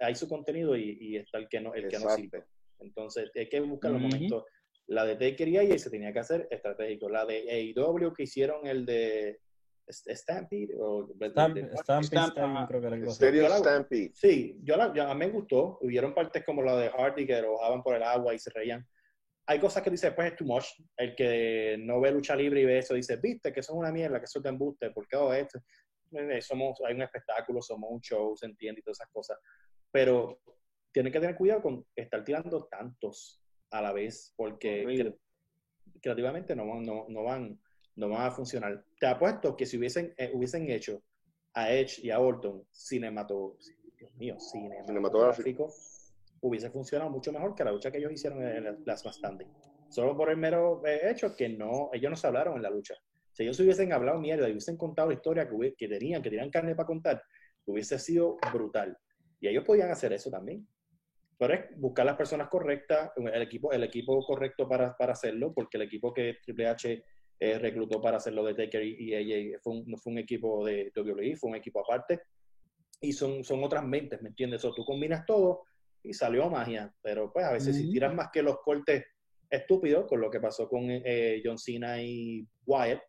hay su contenido y, está el que no, el que no sirve. Entonces hay que buscar los momentos. La de Taker y se tenía que hacer estratégico. La de AEW que hicieron el de Stampede o Stampede, creo que era algo Stampede. Sí, yo, la, a mí me gustó. Hubieron partes como la de Hardy que rojaban por el agua y se reían hay cosas que dice, pues es too much. El que no ve lucha libre y ve eso dice, viste, que eso es una mierda, que eso te embuste, porque oh, esto. Eh, somos, hay un espectáculo, somos un show, se entiende y todas esas cosas. Pero tienen que tener cuidado con estar tirando tantos a la vez, porque creativamente no, no, no, van, no van a funcionar. Te apuesto que si hubiesen, eh, hubiesen hecho a Edge y a Orton cinematográfico, Dios mío, cinematográfico hubiese funcionado mucho mejor que la lucha que ellos hicieron en el Plasma Standing. Solo por el mero eh, hecho que no, ellos no se hablaron en la lucha. Si ellos hubiesen hablado mierda y hubiesen contado la historia que, que tenían, que tenían carne para contar, hubiese sido brutal. Y ellos podían hacer eso también. Pero es buscar las personas correctas, el equipo, el equipo correcto para, para hacerlo, porque el equipo que Triple H eh, reclutó para hacerlo de Taker y, ella fue un, no fue un equipo de WWE, fue un equipo aparte. Y son, son otras mentes, ¿me entiendes? O tú combinas todo y salió magia. Pero pues a veces si tiras más que los cortes estúpidos, con lo que pasó con eh, John Cena y Wyatt.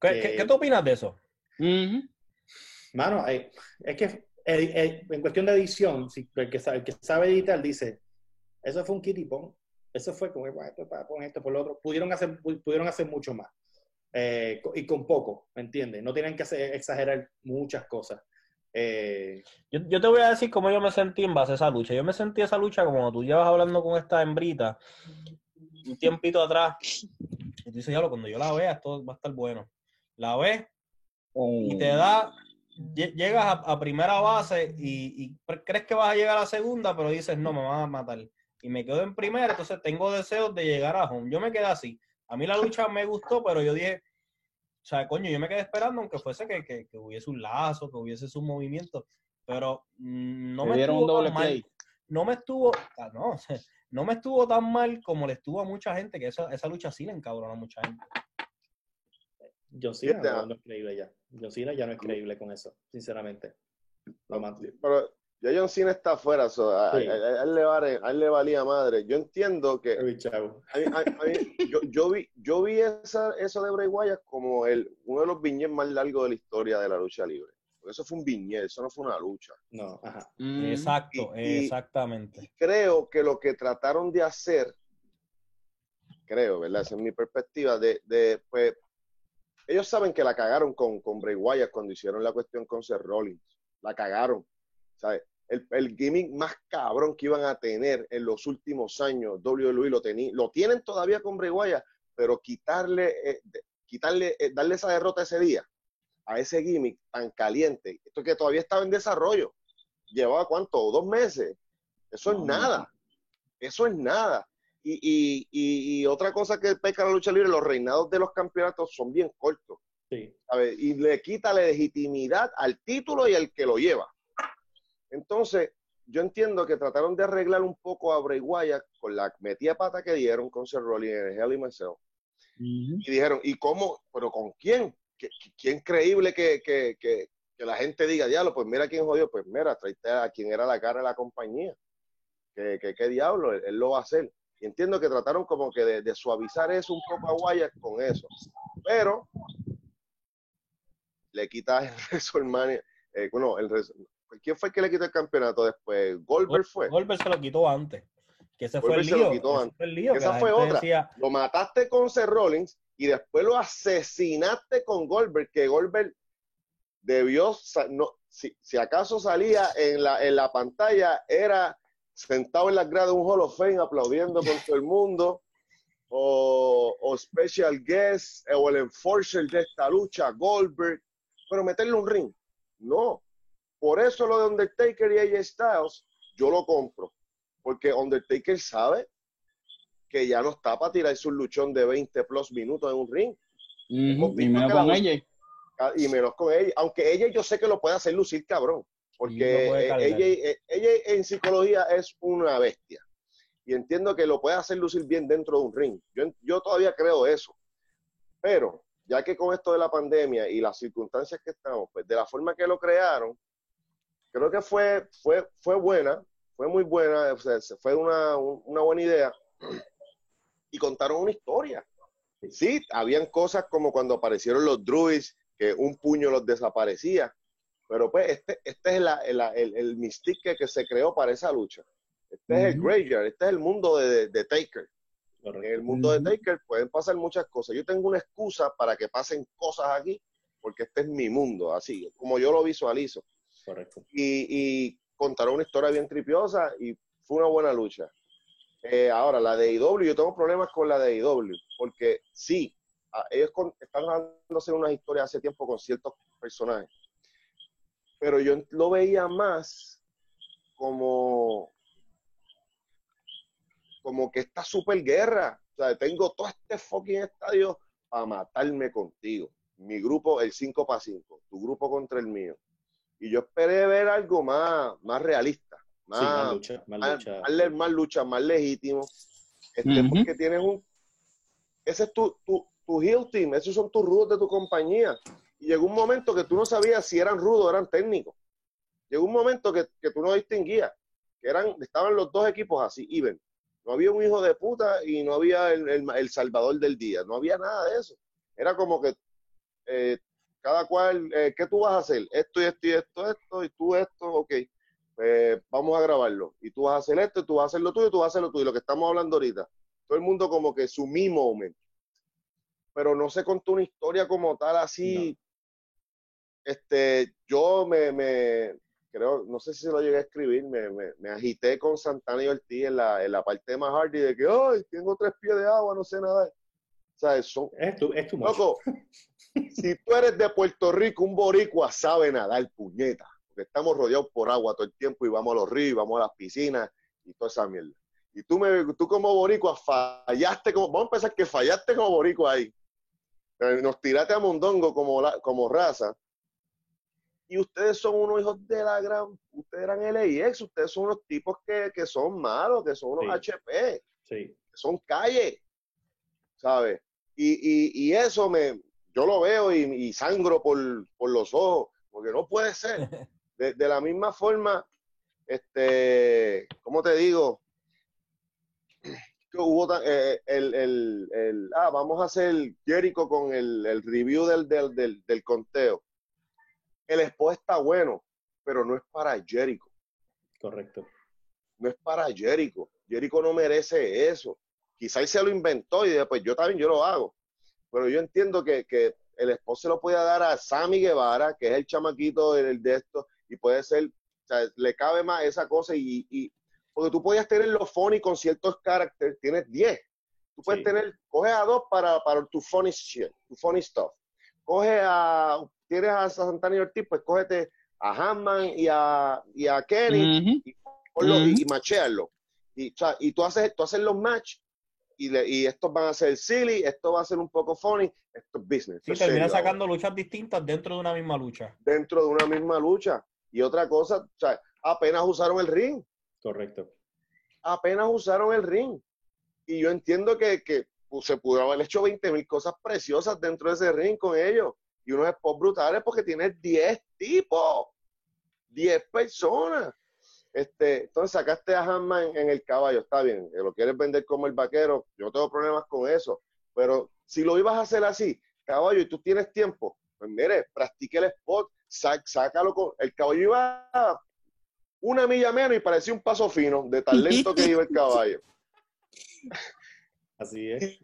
¿Qué, ¿qué, tú opinas de eso? Mano, eh, es que eh, en cuestión de edición, si, el, que sabe, el que sabe editar dice, eso fue un kitty pong, eso fue como esto, poner esto por lo otro. Pudieron hacer, pudieron hacer mucho más. y con poco, ¿me entiendes? No tienen que exagerar muchas cosas. Eh, yo, te voy a decir cómo yo me sentí en base a esa lucha. Yo me sentí esa lucha como tú llevas hablando con esta hembrita un tiempito atrás. Y tú dices, cuando yo la vea, esto va a estar bueno. La ves y te da, llegas a, primera base y, crees que vas a llegar a la segunda, pero dices, no, me van a matar. Y me quedo en primera, entonces tengo deseos de llegar a home. Yo me quedé así. A mí la lucha me gustó, pero yo dije, O sea, coño, yo me quedé esperando aunque fuese que, que, que hubiese un lazo, que hubiese su movimiento, pero mm, no me estuvo doble mal. No me estuvo, ah, no, no me estuvo tan mal como le estuvo a mucha gente, que esa, esa lucha sí le encabronó a mucha gente. John Cena no, es creíble ya. John Cena ya no es creíble con eso, sinceramente. Pero ya John Cena está afuera, a, él le valía madre. Yo entiendo que. yo, vi, yo vi esa, eso de Bray Wyatt como el, uno de los viñetes más largos de la historia de la lucha libre. Porque eso fue un viñet, eso no fue una lucha. No, ajá. Mm. Exacto, exactamente. creo que lo que trataron de hacer, creo, ¿verdad? Esa es mi perspectiva, de, de pues, ellos saben que la cagaron con, con Bray Wyatt cuando hicieron la cuestión con Seth Rollins. La cagaron. ¿Sabes? El, el, gimmick más cabrón que iban a tener en los últimos años, WWE lo, tení, lo tienen todavía con Bray Wyatt, pero quitarle, eh, quitarle eh, darle esa derrota ese día a ese gimmick tan caliente, esto que todavía estaba en desarrollo, llevaba cuánto, dos meses, eso es nada, eso es nada. Y, y, otra cosa que peca la lucha libre, los reinados de los campeonatos son bien cortos. Y le quita la legitimidad al título y al que lo lleva. Entonces, yo entiendo que trataron de arreglar un poco a Bray Wyatt con la metida pata que dieron con Sir Rollins en Hell y Myself. Y dijeron, ¿y cómo? ¿Pero con quién? ¿Quién creíble que, que, que, que, la gente diga, diablo, pues mira quién jodió? Pues mira, traiste a quien era la cara de la compañía. ¿Qué, qué, diablo? Él, lo va a hacer. Y entiendo que trataron como que de, suavizar eso un poco a Wyatt con eso. Pero le quita el WrestleMania, eh, bueno, el, ¿quién fue el que le quitó el campeonato después? Goldberg fue. Goldberg se lo quitó antes. Que ese fue el lío. Lo quitó antes. Fue el lío, esa fue otra. Lo mataste con Seth Rollins y después lo asesinaste con Goldberg, que Goldberg debió, no, si, si, acaso salía en la, en la pantalla, era sentado en la grada de un Hall of Fame aplaudiendo con todo el mundo, o, o special guest, o el enforcer de esta lucha, Goldberg, pero meterle un ring. No. Por eso lo de Undertaker y AJ Styles, yo lo compro. Porque Undertaker sabe que ya no está para tirarse un luchón de 20 plus minutos en un ring. y menos con ella. Y menos con ella. Aunque ella yo sé que lo puede hacer lucir cabrón. Porque ella, eh, ella, en psicología es una bestia. Y entiendo que lo puede hacer lucir bien dentro de un ring. Yo, yo todavía creo eso. Pero, ya que con esto de la pandemia y las circunstancias que estamos, pues de la forma que lo crearon, creo que fue, fue, fue buena, fue muy buena, fue una, una buena idea y contaron una historia. Sí, habían cosas como cuando aparecieron los druids, que un puño los desaparecía, pero pues este, este es el, el, mystique que, se creó para esa lucha. Este es el graveyard, este es el mundo de, de, Taker. En el mundo de Taker pueden pasar muchas cosas. Yo tengo una excusa para que pasen cosas aquí, porque este es mi mundo, así, como yo lo visualizo. Correcto. Y, y contaron una historia bien tripiosa y fue una buena lucha. Eh, ahora, la de IW, yo tengo problemas con la de IW, porque sí, ellos están dándose una historia hace tiempo con ciertos personajes, pero yo lo veía más como, como que esta super guerra. O sea, tengo todo este fucking estadio para matarme contigo. Mi grupo, el 5 para 5, tu grupo contra el mío. Y yo esperé ver algo más, más realista más, lucha, más, lucha. Más, legítimo. Este, Porque tienes un. Ese es tu, tu, tu heel team, esos son tus rudos de tu compañía. Y llegó un momento que tú no sabías si eran rudos o eran técnicos. Llegó un momento que, que tú no distinguías, que eran, estaban los dos equipos así, even. No había un hijo de puta y no había el, el, salvador del día, no había nada de eso. Era como que eh, cada cual, eh, ¿qué tú vas a hacer? Esto y esto y esto, esto, y tú esto, ok pues vamos a grabarlo. Y tú vas a hacer esto, tú vas a hacer lo tuyo, tú vas a hacer lo tuyo. Lo que estamos hablando ahorita. Todo el mundo como que su mismo momento. Pero no se contó una historia como tal así. Este, yo me, me, creo, no sé si se lo llegué a escribir, me, me, me agité con Santana y Ortiz en la, en la parte más hardy de que, ay, tengo tres pies de agua, no sé nada. O sea, son, es tu, es tu loco, si tú eres de Puerto Rico, un boricua sabe nadar, puñeta estamos rodeados por agua todo el tiempo y vamos a los ríos, vamos a las piscinas y toda esa mierda. Y tú, me, tú como boricua fallaste, como, vamos a empezar que fallaste como boricua ahí. Eh, nos tiraste a Mondongo como, como raza. Y ustedes son unos hijos de la gran. Ustedes eran LIX, ustedes son unos tipos que, son malos, que son unos HP, sí. que son calle, ¿sabes? Y, eso me. Yo lo veo y, sangro por, los ojos, porque no puede ser. De, de la misma forma, este, ¿cómo te digo? hubo eh, el, el, el, ah, vamos a hacer Jericho con el, el review del, del, del, conteo. El spot está bueno, pero no es para Jericho. Correcto. No es para Jericho. Jericho no merece eso. Quizás se lo inventó y después yo también yo lo hago. Pero yo entiendo que, que el spot se lo puede dar a Sammy Guevara, que es el chamaquito del, de esto, y puede ser, o sea, le cabe más esa cosa y, y, porque tú podías tener los funny con ciertos caracteres, tienes 10. Tú puedes tener, coge a dos para, para tu funny shit, tu funny stuff. Coge a, tienes a Santana y Ortiz, pues cógete a Hanman y a, y a Kenny y, y, machearlo. Y, y tú, haces, tú haces los match y, y, estos van a ser silly, esto va a ser un poco funny, esto es business. Y termina sacando luchas distintas dentro de una misma lucha. Dentro de una misma lucha. Y otra cosa, o sea, apenas usaron el ring. Correcto. Apenas usaron el ring. Y yo entiendo que, que pues, se pudo haber hecho 20 mil cosas preciosas dentro de ese ring con ellos. Y unos spots brutales porque tienes 10 tipos. 10 personas. Este, entonces sacaste a Hanman en, el caballo, está bien, que lo quieres vender como el vaquero, yo no tengo problemas con eso, pero si lo ibas a hacer así, caballo, y tú tienes tiempo, pues mire, practique el spot, sácalo con, el caballo iba una milla menos y parecía un paso fino de tan lento que iba el caballo. Así es.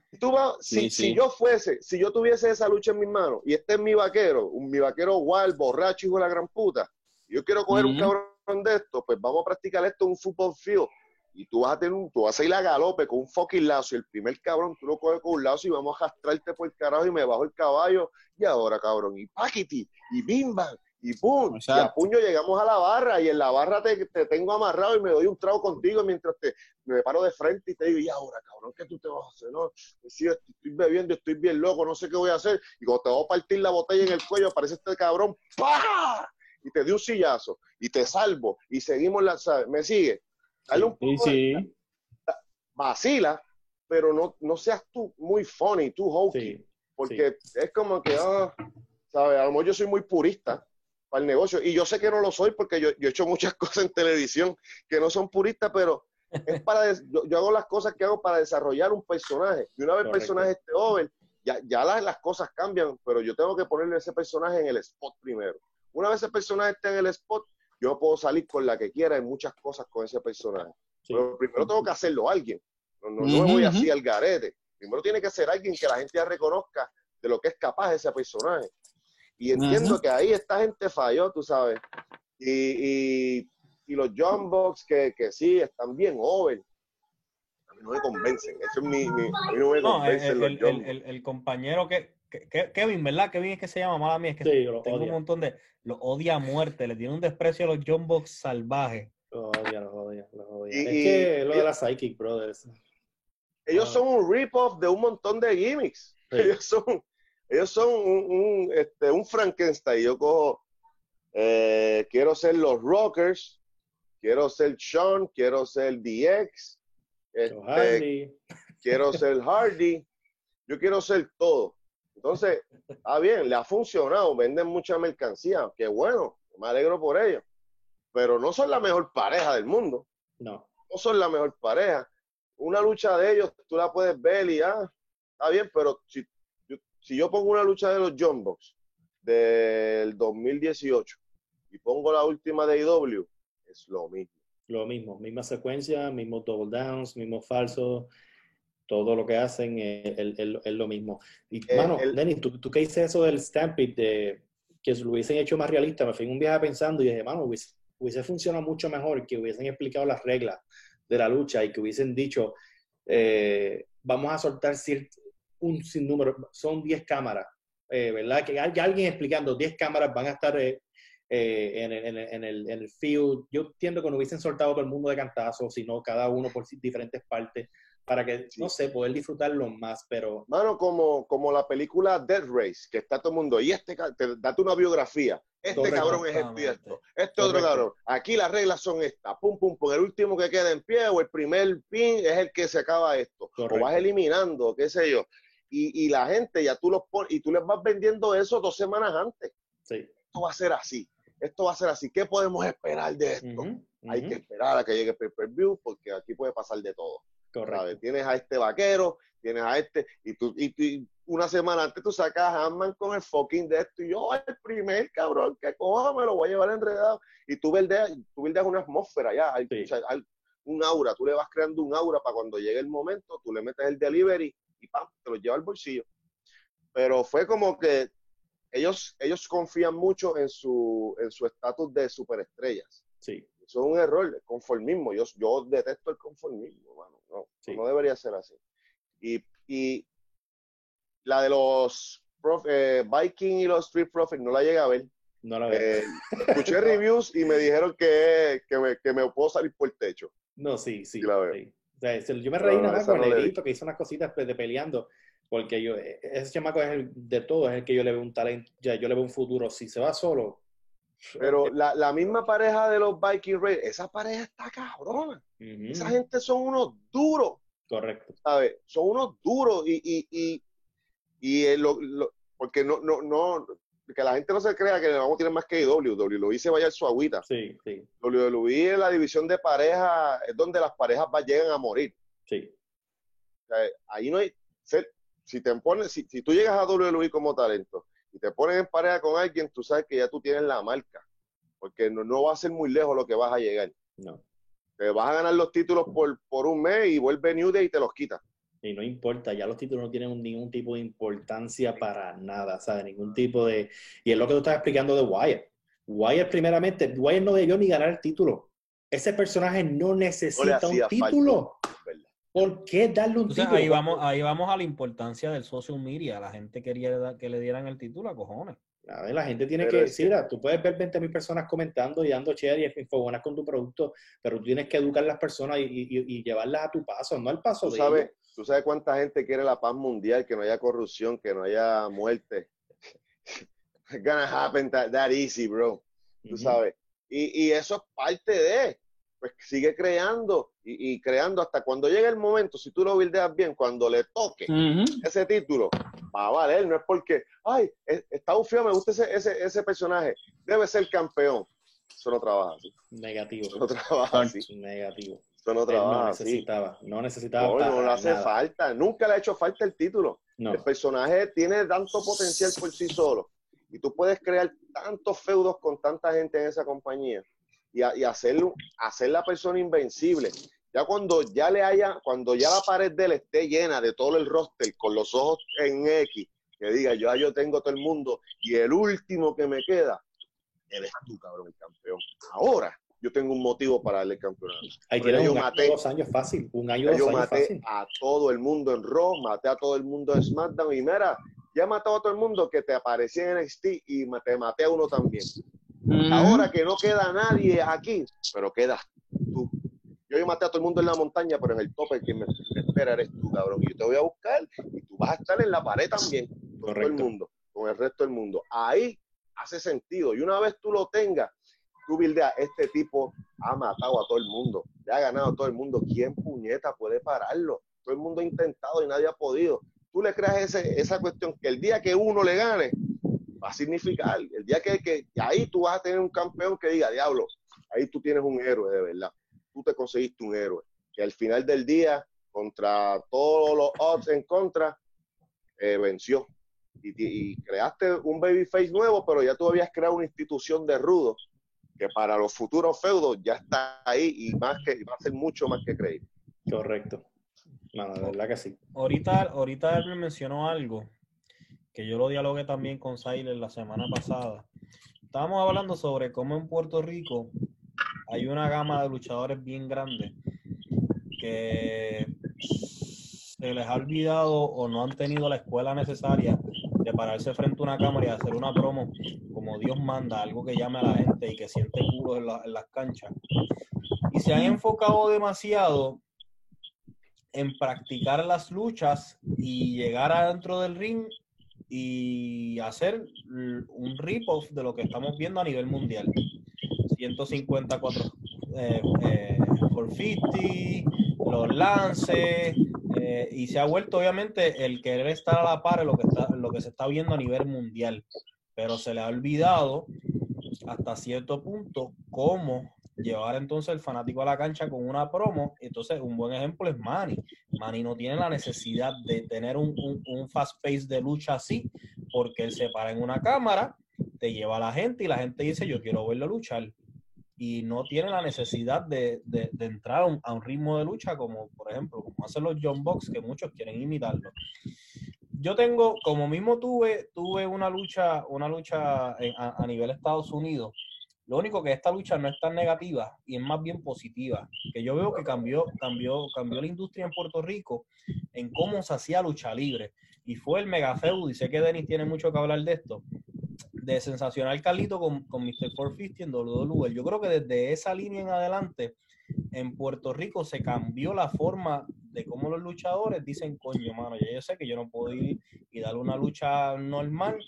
Si, si, yo fuese, si yo tuviese esa lucha en mis manos y este es mi vaquero, un, mi vaquero wild, borracho, hijo de la gran puta, y yo quiero coger un cabrón de esto, pues vamos a practicar esto en un fútbol field. Y tú vas a tener un, tú vas a ir a galope con un fucking lazo y el primer cabrón tú lo coges con un lazo y vamos a arrastrarte por el carajo y me bajo el caballo y ahora cabrón, y paquiti, y bimba, y pum, y a puño llegamos a la barra y en la barra te, tengo amarrado y me doy un trago contigo mientras te, me paro de frente y te digo, y ahora, cabrón, ¿qué tú te vas a hacer? No, si estoy bebiendo, estoy bien loco, no sé qué voy a hacer. Y cuando te voy a partir la botella en el cuello, aparece este cabrón, ¡pah! Y te di un sillazo y te salvo y seguimos la, ¿me sigue? Dale un poco sí, vacila, pero no, no seas tú muy funny, tú hokey, porque es como que, ah, ¿sabes? A lo mejor yo soy muy purista para el negocio. Y yo sé que no lo soy porque yo, yo he hecho muchas cosas en televisión que no son puristas, pero es para yo, hago las cosas que hago para desarrollar un personaje. Y una vez el personaje esté over, ya, ya las, las, cosas cambian, pero yo tengo que ponerle ese personaje en el spot primero. Una vez ese personaje esté en el spot, yo puedo salir con la que quiera en muchas cosas con ese personaje. Pero primero tengo que hacerlo alguien. No, no, no me voy así al garete. Primero tiene que ser alguien que la gente ya reconozca de lo que es capaz ese personaje. Y entiendo que ahí esta gente falló, tú sabes. Y, y, los John Box, que, que, sí, están bien over. A mí no me convencen. Eso es mi, mi a mí no me convencen el, los el, el, compañero que, Kevin, ¿verdad? Kevin es que se llama, mala mía, es que sí, tengo un montón de... Lo odia a muerte, le tiene un desprecio a los John Box salvajes. Lo odia, lo odia, lo odia. es que lo de la Psychic Brothers. Ellos ah. son un rip-off de un montón de gimmicks. Ellos son ellos son un, este, un Frankenstein. Yo cojo, eh, quiero ser los Rockers, quiero ser Sean, quiero ser DX, este, quiero ser Hardy, yo quiero ser todo. Entonces, ah, bien, le ha funcionado, venden mucha mercancía, qué bueno, me alegro por ello. Pero no son la mejor pareja del mundo. No. No son la mejor pareja. Una lucha de ellos, tú la puedes ver y ah, está bien, pero si si yo pongo una lucha de los John Box del 2018 y pongo la última de IW, es lo mismo. Lo mismo, misma secuencia, mismo double downs, mismo falso, todo lo que hacen es, lo mismo. Y, eh, mano, Denis, ¿tú, tú que dices eso del Stampede, de, que lo hubiesen hecho más realista, me fui un viaje pensando y dije, mano, hubiese, hubiese funcionado mucho mejor que hubiesen explicado las reglas de la lucha y que hubiesen dicho, eh, vamos a soltar un sinnúmero, son 10 cámaras, eh, ¿verdad? Que hay alguien explicando, 10 cámaras van a estar eh, eh, en, en, en, el, en, el, field. Yo entiendo que no hubiesen soltado todo el mundo de cantazos, sino cada uno por diferentes partes, para que, no sé, poder disfrutarlo más, pero... Mano, como, como la película Dead Race, que está todo el mundo, y este, te, date una biografía, este cabrón es esto y esto, este otro cabrón, aquí las reglas son estas, pum, pum, pum, el último que queda en pie o el primer pin es el que se acaba esto, o vas eliminando, qué sé yo, y, y la gente ya tú los pones, y tú les vas vendiendo eso dos semanas antes. Sí. Esto va a ser así, esto va a ser así, ¿qué podemos esperar de esto? Hay que esperar a que llegue el pay-per-view porque aquí puede pasar de todo. Correcto. Tienes a este vaquero, tienes a este, y tú, y, una semana antes tú sacas a Ant-Man con el fucking de esto, y yo, el primer cabrón que coja, me lo voy a llevar enredado. Y tú verdeas, tú verdeas una atmósfera ya, hay, un aura, tú le vas creando un aura para cuando llegue el momento, tú le metes el delivery y pam, te lo lleva al bolsillo. Pero fue como que ellos, ellos confían mucho en su en su estatus de superestrellas. Sí. Eso es un error, el conformismo. Yo, yo detesto el conformismo, mano. No, no debería ser así. Y, y la de los eh, Viking y los Street Profits no la llegué a ver. No la. Eh, escuché reviews y me dijeron que, que, me, que me puedo salir por el techo. No, sí, sí. la veo. yo me reí nada más con el edito que hizo unas cositas de peleando porque yo, e, ese chamaco es el de todo, es el que yo le veo un talento, ya yo le veo un futuro. Si se va solo. Pero la, la misma pareja de los Viking Raiders, esa pareja está cabrona. Esa gente son unos duros. Correcto. ¿Sabes? Son unos duros y, y, y, y lo, porque no, no, no, que la gente no se crea que el vamos a tener más que IW. WWE se vaya su agüita. Sí, sí. WWE es la división de pareja, es donde las parejas va, llegan a morir. Sí. O sea, ahí no hay si te pones, si, si tú llegas a WWE como talento y te pones en pareja con alguien, tú sabes que ya tú tienes la marca, porque no, no va a ser muy lejos lo que vas a llegar. No. Te vas a ganar los títulos por, por un mes y vuelve New Day y te los quita. Y no importa, ya los títulos no tienen ningún tipo de importancia para nada, ¿sabes? Ningún tipo de... Y es lo que tú estás explicando de Wyatt. Wyatt primeramente, Wyatt no debió ni ganar el título. Ese personaje no necesita un título. ¿Por qué darle un título? Ahí vamos, ahí vamos a la importancia del social media. La gente quería que le dieran el título a cojones. la gente tiene que decir, tú puedes ver 20 mil personas comentando y dando share y infobuenas con tu producto, pero tú tienes que educar a las personas y, llevarlas a tu paso, no al paso ¿Tú de sabes, ¿Tú sabes cuánta gente quiere la paz mundial, que no haya corrupción, que no haya muerte? It's gonna happen that, easy, bro. Tú sabes. Y, y eso es parte de pues sigue creando y, creando hasta cuando llegue el momento, si tú lo bildeas bien, cuando le toque ese título, va a valer, no es porque, ay, está feo, me gusta ese, ese, ese personaje, debe ser campeón. Eso no trabaja así. Negativo. Eso no trabaja así. Negativo. Eso no trabaja no necesitaba, No necesitaba. No, no le hace falta. Nunca le ha hecho falta el título. El personaje tiene tanto potencial por sí solo. Y tú puedes crear tantos feudos con tanta gente en esa compañía y, y hacerlo, hacer la persona invencible. Ya cuando ya le haya, cuando ya la pared de él esté llena de todo el roster con los ojos en X, que diga, yo, yo tengo todo el mundo y el último que me queda, eres tú, cabrón, el campeón. Ahora yo tengo un motivo para darle el campeonato. Ahí yo maté, dos años fácil, un año, yo maté a todo el mundo en Raw, maté a todo el mundo en SmackDown y mira, ya matado a todo el mundo que te aparecía en NXT y te maté a uno también. Ahora que no queda nadie aquí, pero quedas tú. Yo maté a todo el mundo en la montaña, pero en el tope que me, espera eres tú, cabrón. Y yo te voy a buscar y tú vas a estar en la pared también, con todo el mundo, con el resto del mundo. Ahí hace sentido. Y una vez tú lo tengas, tú bildeas, este tipo ha matado a todo el mundo, le ha ganado a todo el mundo. ¿Quién puñeta puede pararlo? Todo el mundo ha intentado y nadie ha podido. Tú le creas ese, esa cuestión que el día que uno le gane, va a significar. El día que, que, ahí tú vas a tener un campeón que diga, diablo, ahí tú tienes un héroe de verdad. Tú te conseguiste un héroe. Que al final del día, contra todos los odds en contra, eh, venció. Y, creaste un babyface nuevo, pero ya tú habías creado una institución de rudos que para los futuros feudos ya está ahí y más que va a ser mucho más que creíble. Correcto. No, la verdad que sí. Ahorita, ahorita él me mencionó algo que yo lo dialogué también con Siler la semana pasada. Estábamos hablando sobre cómo en Puerto Rico hay una gama de luchadores bien grande que se les ha olvidado o no han tenido la escuela necesaria de pararse frente a una cámara y hacer una promo como Dios manda, algo que llame a la gente y que siente culo en, en las canchas. Y se han enfocado demasiado en practicar las luchas y llegar adentro del ring y hacer un rip-off de lo que estamos viendo a nivel mundial. 154 eh, eh, por 50, los lances, eh, y se ha vuelto obviamente el querer estar a la par de lo que, está, lo que se está viendo a nivel mundial, pero se le ha olvidado hasta cierto punto cómo llevar entonces el fanático a la cancha con una promo. Entonces, un buen ejemplo es Manny. Manny no tiene la necesidad de tener un, un, fast pace de lucha así, porque él se para en una cámara, te lleva a la gente y la gente dice, yo quiero verlo luchar. Y no tiene la necesidad de, de, entrar a un, ritmo de lucha como, por ejemplo, como hacen los John Box, que muchos quieren imitarlo. Yo tengo, como mismo tuve, tuve una lucha, una lucha a, a nivel Estados Unidos, lo único que esta lucha no es tan negativa y es más bien positiva, que yo veo que cambió, cambió, cambió la industria en Puerto Rico en cómo se hacía lucha libre. Y fue el mega feudo, y sé que Denis tiene mucho que hablar de esto, de sensacional Carlito con, con Mr. 450 en WWE. Yo creo que desde esa línea en adelante, en Puerto Rico se cambió la forma de cómo los luchadores dicen, coño, mano, ya yo sé que yo no puedo ir y dar una lucha normal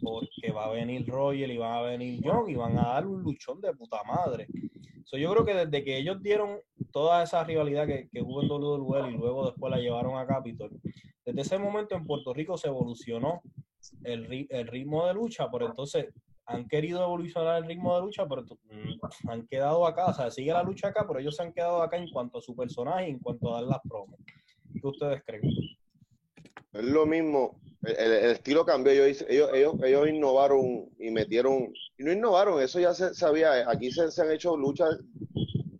porque va a venir Roger y va a venir John y van a dar un luchón de puta madre. So, yo creo que desde que ellos dieron toda esa rivalidad que, que hubo en WWE y luego después la llevaron a Capitol, desde ese momento en Puerto Rico se evolucionó el, el ritmo de lucha, por entonces han querido evolucionar el ritmo de lucha, pero mm, han quedado acá, o sea, sigue la lucha acá, pero ellos se han quedado acá en cuanto a su personaje y en cuanto a dar las promos. ¿Qué ustedes creen? Es lo mismo, el, estilo cambió, ellos, ellos, ellos, innovaron y metieron, y no innovaron, eso ya se sabía, aquí se, han hecho luchas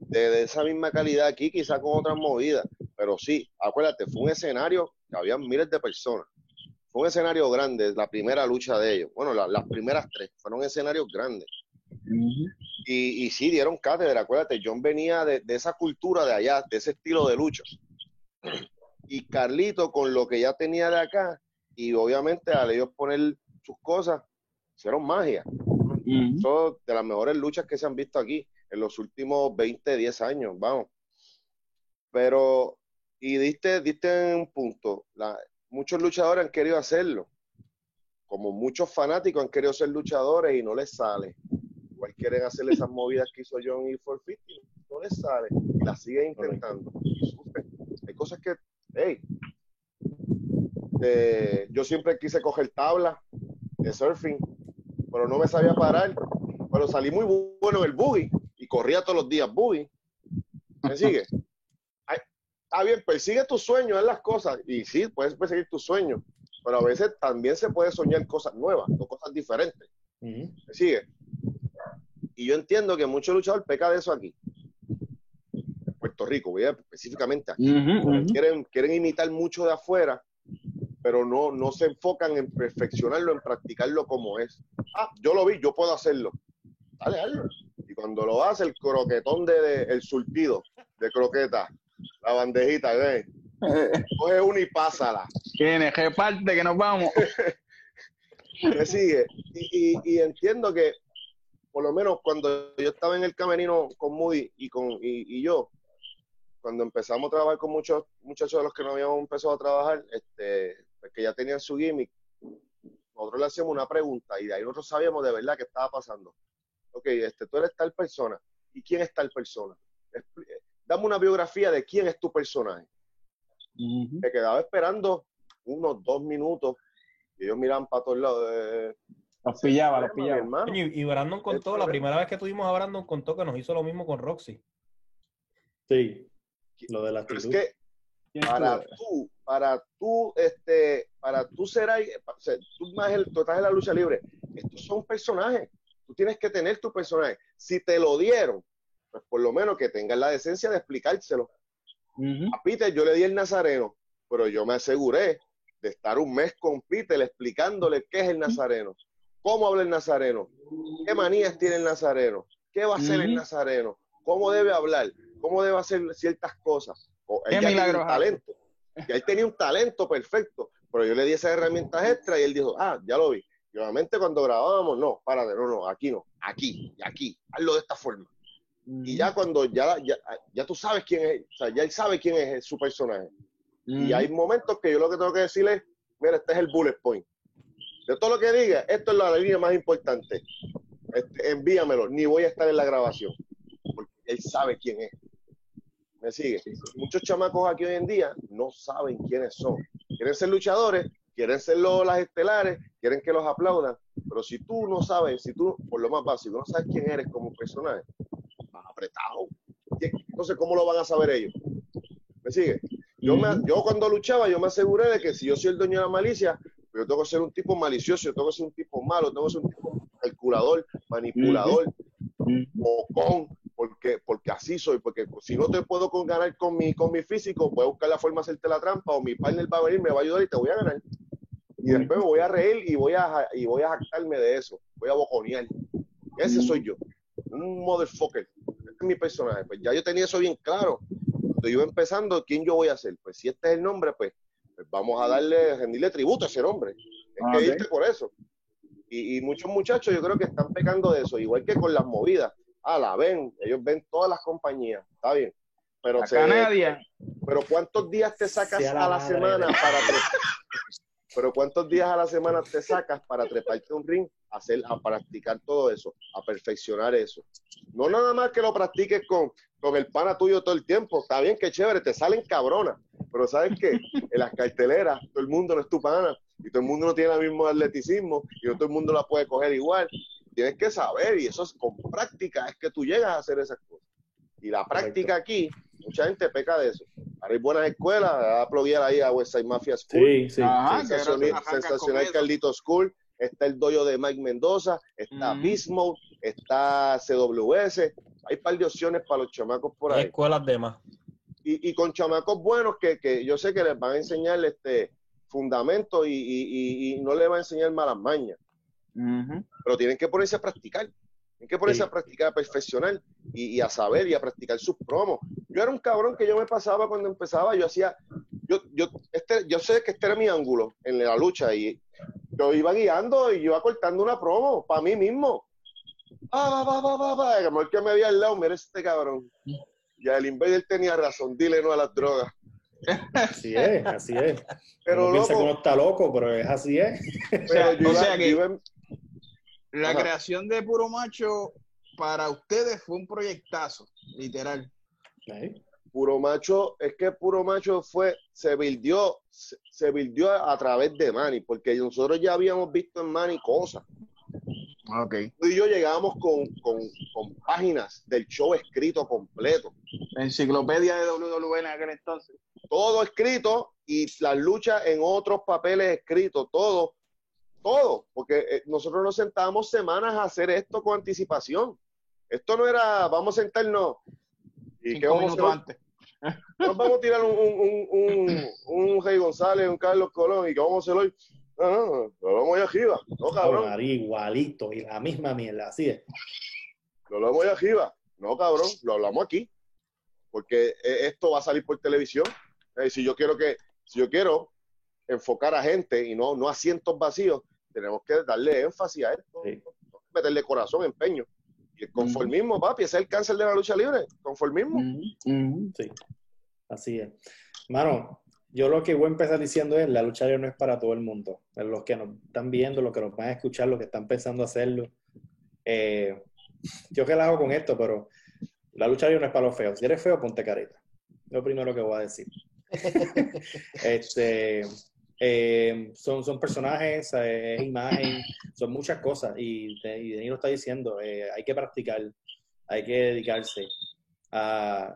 de, esa misma calidad aquí, quizá con otras movidas, pero sí, acuérdate, fue un escenario que había miles de personas fue un escenario grande, la primera lucha de ellos. Bueno, las primeras tres fueron escenarios grandes. y, y, sí, dieron cátedra. Acuérdate, John venía de, esa cultura de allá, de ese estilo de lucha. Y Carlito, con lo que ya tenía de acá, y obviamente al ellos poner sus cosas, hicieron magia. Son de las mejores luchas que se han visto aquí en los últimos 20, 10 años, vamos. Pero, y diste, diste un punto, la, muchos luchadores han querido hacerlo. Como muchos fanáticos han querido ser luchadores y no les sale. Igual quieren hacer esas movidas que hizo John y Forfiti, no les sale. Y las siguen intentando. Hay cosas que, hey, yo siempre quise coger tabla de surfing, pero no me sabía parar. Pero salí muy bueno en el buggy y corría todos los días buggy. ¿Me sigue? Ah, bien, persigue tus sueños, es las cosas. Y sí, puedes perseguir tus sueños, pero a veces también se puede soñar cosas nuevas o cosas diferentes. ¿Me sigue? Y yo entiendo que muchos luchadores pecan de eso aquí. En Puerto Rico, voy a específicamente aquí. Quieren, quieren imitar mucho de afuera, pero no, no se enfocan en perfeccionarlo, en practicarlo como es. Ah, yo lo vi, yo puedo hacerlo. Dale, dale. Y cuando lo hace, el croquetón de, el surtido de croqueta, la bandejita, ¿ves? Coge una y pásala. Tiene, parte que nos vamos. Me sigue. Y, y, entiendo que, por lo menos cuando yo estaba en el camerino con Moody y, con, y, yo, cuando empezamos a trabajar con muchos muchachos de los que no habíamos empezado a trabajar, este, pues que ya tenían su gimmick, nosotros le hacíamos una pregunta y de ahí nosotros sabíamos de verdad qué estaba pasando. Ok, este, tú eres tal persona. ¿Y quién es tal persona? Dame una biografía de quién es tu personaje. Me quedaba esperando unos dos minutos y ellos miraban para todos lados. Eh, los pillaba, los pillaba. Y, Brandon contó, la primera vez que tuvimos a Brandon contó que nos hizo lo mismo con Roxy. Sí, lo de la es que para tú, para tú, este, para tú ser ahí, tú, más el, tú estás en la lucha libre, estos son personajes. Tú tienes que tener tu personaje. Si te lo dieron, pues por lo menos que tengan la decencia de explicárselo. A Peter yo le di el nazareno, pero yo me aseguré de estar un mes con Peter explicándole qué es el nazareno, cómo habla el nazareno, qué manías tiene el nazareno, qué va a hacer el nazareno, cómo debe hablar, cómo debe hacer ciertas cosas. O, qué milagro. talento. Y él tenía un talento perfecto, pero yo le di esas herramientas extra y él dijo, ah, ya lo vi. Y obviamente cuando grabábamos, no, párate, no, no, aquí no, aquí y aquí, hazlo de esta forma. Y ya cuando ya, ya, ya, tú sabes quién es, o sea, ya él sabe quién es su personaje. Y hay momentos que yo lo que tengo que decirle es, mira, este es el bullet point. De todo lo que diga, esto es la línea más importante. Este, envíamelo, ni voy a estar en la grabación. Porque él sabe quién es. ¿Me sigue? Muchos chamacos aquí hoy en día no saben quiénes son. Quieren ser luchadores, quieren ser los, las estelares, quieren que los aplaudan. Pero si tú no sabes, si tú, por lo más básico, no sabes quién eres como personaje, apretado. Entonces, ¿cómo lo van a saber ellos? ¿Me sigue? Yo, me, yo cuando luchaba, yo me aseguré de que si yo soy el dueño de la malicia, yo tengo que ser un tipo malicioso, yo tengo que ser un tipo malo, tengo que ser un tipo calculador, manipulador, uh porque, porque así soy, porque si no te puedo ganar con mi, con mi físico, voy a buscar la forma de hacerte la trampa, o mi partner va a venir, me va a ayudar y te voy a ganar. Y después me voy a reír y voy a, y voy a jactarme de eso, voy a boconear. Ese soy yo, un motherfucker. Es mi personaje. Pues ya yo tenía eso bien claro. Cuando iba empezando, ¿quién yo voy a ser? Pues si este es el nombre, pues, pues vamos a darle, rendirle tributo a ese nombre. Es que diste por eso. Y, y, muchos muchachos yo creo que están pecando de eso, igual que con las movidas. Ah, la ven, ellos ven todas las compañías, está bien. Pero, se, pero ¿cuántos días te sacas a la, semana para pero cuántos días a la semana te sacas para treparte un ring, hacer, a practicar todo eso, a perfeccionar eso? No nada más que lo practiques con, con el pana tuyo todo el tiempo. Está bien, que chévere, te salen cabronas. Pero ¿sabes qué? En las carteleras, todo el mundo no es tu pana. Y todo el mundo no tiene el mismo atleticismo. Y no todo el mundo la puede coger igual tienes que saber y eso es con práctica, es que tú llegas a hacer esas cosas. Y la práctica aquí, mucha gente peca de eso. Ahora hay buenas escuelas, a aplaudir ahí a Westside Mafia School, sí, sí. sensacional, sensacional Carlito School, está el dojo de Mike Mendoza, está mm. Bismo, está CWS, hay un par de opciones para los chamacos por ahí. escuelas de más. Y, y, con chamacos buenos que, que, yo sé que les van a enseñar este fundamento y, y, y no les va a enseñar malas mañas. Pero tienen que ponerse a practicar. Tienen que ponerse a practicar, a perfeccionar y, a saber y a practicar sus promos. Yo era un cabrón que yo me pasaba cuando empezaba, yo hacía, yo, yo, este, yo sé que este era mi ángulo en la lucha y yo iba guiando y yo iba cortando una promo para mí mismo. Ah, va, va, va, va, Como el que me había al lado, mira este cabrón. Ya el Invader tenía razón, dile no a las drogas. Así es, así es. Pero uno piensa que uno está loco, pero es así es. o sea, que, la creación de Puro Macho para ustedes fue un proyectazo, literal. Puro Macho, es que Puro Macho fue, se bildió, se, se a, través de Manny, porque nosotros ya habíamos visto en Manny cosas. Okay. y yo llegábamos con, páginas del show escrito completo. Enciclopedia de WWE en aquel entonces. Todo escrito y las luchas en otros papeles escritos, todo todo, porque eh, nosotros nos sentábamos semanas a hacer esto con anticipación. Esto no era, vamos a sentarnos y que vamos a antes. Nos vamos a tirar un, un, un, un, Rey González, un Carlos Colón y que vamos a hacer hoy. No, no, lo vamos allá arriba. No, cabrón. Igualito y la misma mierda, así es. Lo hablamos allá arriba. No, cabrón, lo hablamos aquí. Porque eh, esto va a salir por televisión. Eh, si yo quiero que, si yo quiero enfocar a gente y no, no asientos vacíos, tenemos que darle énfasis a esto, meterle corazón, empeño. Y el conformismo, papi, ese es el cáncer de la lucha libre, conformismo. Sí, así es. Mano, yo lo que voy a empezar diciendo es, la lucha libre no es para todo el mundo. Los que nos están viendo, los que nos van a escuchar, los que están pensando hacerlo. Eh, yo que la hago con esto, pero la lucha libre no es para los feos. Si eres feo, ponte careta. Lo primero que voy a decir. este, eh, son, son personajes, eh, es imagen, son muchas cosas. Y, y lo está diciendo, hay que practicar, hay que dedicarse a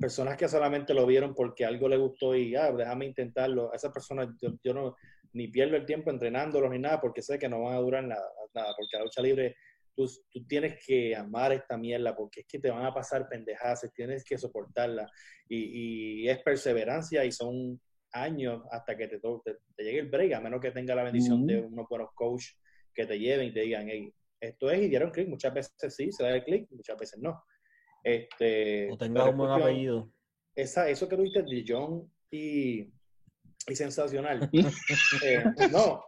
personas que solamente lo vieron porque algo le gustó y, ah, déjame intentarlo. A esas personas yo, no ni pierdo el tiempo entrenándolos ni nada porque sé que no van a durar nada, nada porque la lucha libre Tú, tú, tienes que amar esta mierda porque es que te van a pasar pendejadas, tienes que soportarla y, y, es perseverancia y son años hasta que te, te, llegue el break, a menos que tenga la bendición de unos buenos coach que te lleven y te digan, hey, esto es y dieron clic. Muchas veces sí, se da el clic, muchas veces no. Este, o tengas un buen apellido. Esa, eso que tuviste de John y, y sensacional. Eh, no,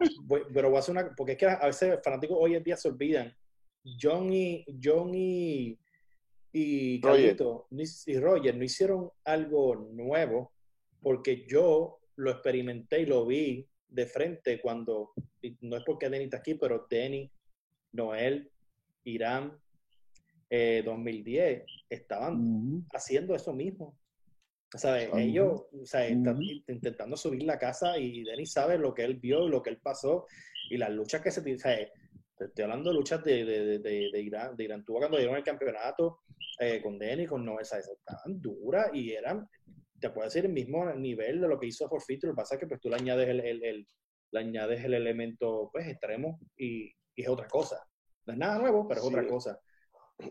pero voy a hacer una, porque es que a veces fanáticos hoy en día se olvidan. John y, John y, y y Roger no hicieron algo nuevo porque yo lo experimenté y lo vi de frente cuando, no es porque Denny está aquí, pero Denny, Noel, Irán, 2010, eh, estaban haciendo eso mismo. O sea, ellos o sea, están intentando subir la casa y Denny sabe lo que él vio, lo que él pasó y las luchas que se... O sea, estoy hablando de luchas de, de, de, de Irán, de Irán tuvo cuando dieron el campeonato eh, con Denny, con Noel, sea, estaban duras y eran te puede decir el mismo nivel de lo que hizo Forfeit, lo que pasa es que pues tú le añades el, el, le añades el elemento pues extremo y, es otra cosa. No es nada nuevo, pero es otra cosa.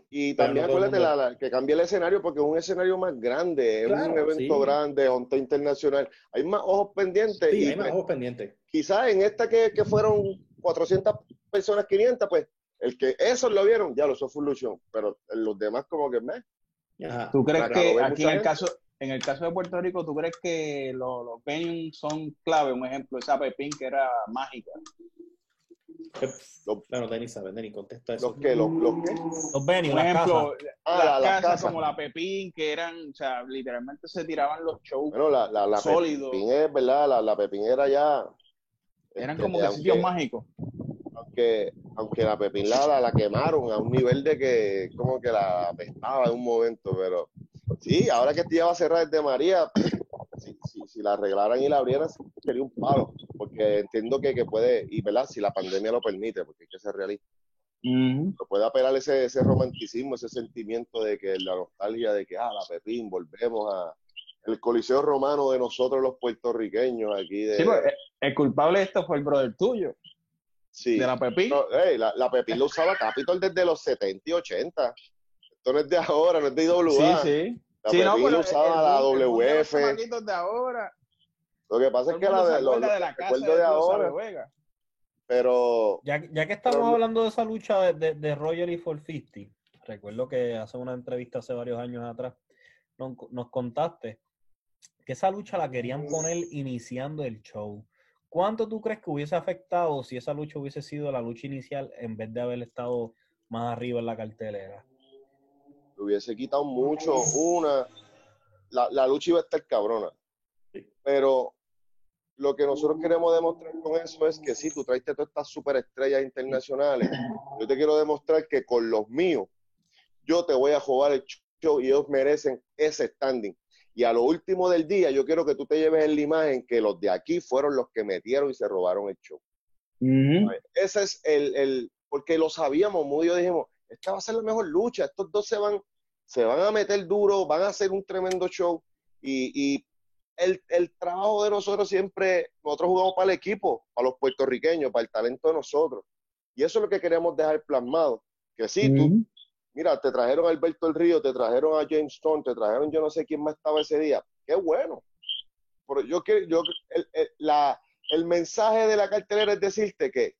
Y también acuérdate la, que cambia el escenario porque es un escenario más grande, es un evento grande, onta internacional. Hay más ojos pendientes. Sí, hay más ojos pendientes. Quizás en esta que, que, fueron 400 personas, 500, pues el que esos lo vieron, ya lo hizo Full pero los demás como que me... ¿Tú crees que aquí en el caso en el caso de Puerto Rico, ¿tú crees que los, los venues son clave? Un ejemplo, esa Pepín que era mágica. Los, bueno, Denis sabe, Denis, contesta eso. ¿Los qué? ¿Los, los qué? Los venues, Un ejemplo, ah, las casas como la Pepín, que eran, o sea, literalmente se tiraban los shows bueno, la, la, la sólidos. Pepín es, ¿verdad? La, la Pepín era ya... Eran este, como que sitios mágicos. Aunque, aunque la Pepín la, la, quemaron a un nivel de que como que la apestaba en un momento, pero Sí, ahora que este va a cerrar de María, si, si, la arreglaran y la abrieran, sería un palo, porque entiendo que, que, puede, y verdad, si la pandemia lo permite, porque hay que ser realista. puede apelar ese, ese romanticismo, ese sentimiento de que la nostalgia de que, ah, la Pepín, volvemos a, el coliseo romano de nosotros los puertorriqueños aquí. De, sí, pues, el culpable de esto fue el brother tuyo. Sí. De la Pepín. la, la, Pepín lo usaba Capitol desde los 70 y 80. Esto no es de ahora, no es de IWA. Sí, sí. La sí, no, pero usaba la WF. De ahora. Lo que pasa es que la de, lo, de la casa de, de ahora. Pero. Ya, ya que estamos hablando de esa lucha de, de, Roger y 450, recuerdo que hace una entrevista hace varios años atrás nos, nos contaste que esa lucha la querían poner iniciando el show. ¿Cuánto tú crees que hubiese afectado si esa lucha hubiese sido la lucha inicial en vez de haber estado más arriba en la cartelera? Hubiese quitado mucho. Una, la, la lucha iba a estar cabrona. Pero lo que nosotros queremos demostrar con eso es que si tú traiste todas estas superestrellas internacionales, yo te quiero demostrar que con los míos, yo te voy a jugar el show y ellos merecen ese standing. Y a lo último del día, yo quiero que tú te lleves en la imagen que los de aquí fueron los que metieron y se robaron el show. Ese es el, el, porque lo sabíamos, muy yo dijimos, esta va a ser la mejor lucha, estos dos se van, se van a meter duro, van a hacer un tremendo show y, el, trabajo de nosotros siempre, nosotros jugamos para el equipo, para los puertorriqueños, para el talento de nosotros. Y eso es lo que queremos dejar plasmado. Que sí, tú, mira, te trajeron a Alberto El Río, te trajeron a James Stone, te trajeron yo no sé quién más estaba ese día. Qué bueno. Pero yo, yo el, el, la, el mensaje de la cartelera es decirte que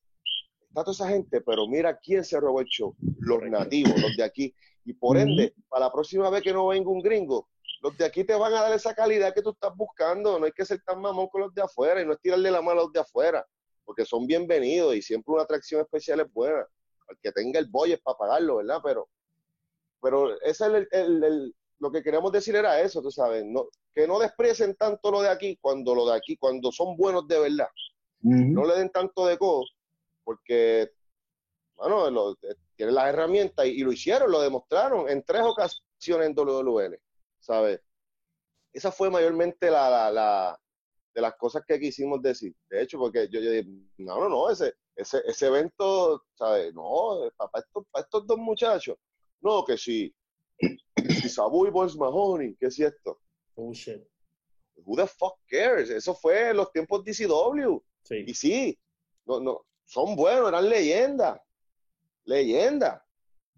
está toda esa gente, pero mira quién se robó el show, los nativos, los de aquí. Y por ende, para la próxima vez que no venga un gringo, los de aquí te van a dar esa calidad que tú estás buscando. No hay que ser tan mamón con los de afuera y no es tirarle la mano a los de afuera, porque son bienvenidos y siempre una atracción especial es buena. Al que tenga el boy es para pagarlo, ¿verdad? Pero, pero ese es el, lo que queríamos decir era eso, tú sabes, no, que no desprecien tanto lo de aquí cuando lo de aquí, cuando son buenos de verdad. No le den tanto de codo, porque, bueno, eh, tienen las herramientas y, lo hicieron, lo demostraron en tres ocasiones en WWN, ¿sabes? Esa fue mayormente la, la, de las cosas que quisimos decir. De hecho, porque yo, yo dije, no, no, no, ese, ese, ese evento, ¿sabes? No, para estos, para estos dos muchachos. No, que sí. Si Sabu y Bones Mahoney, ¿qué es esto? Bullshit. Who the fuck cares? Eso fue en los tiempos de DCW. Sí. Y sí, no, no, son buenos, eran leyendas, leyendas.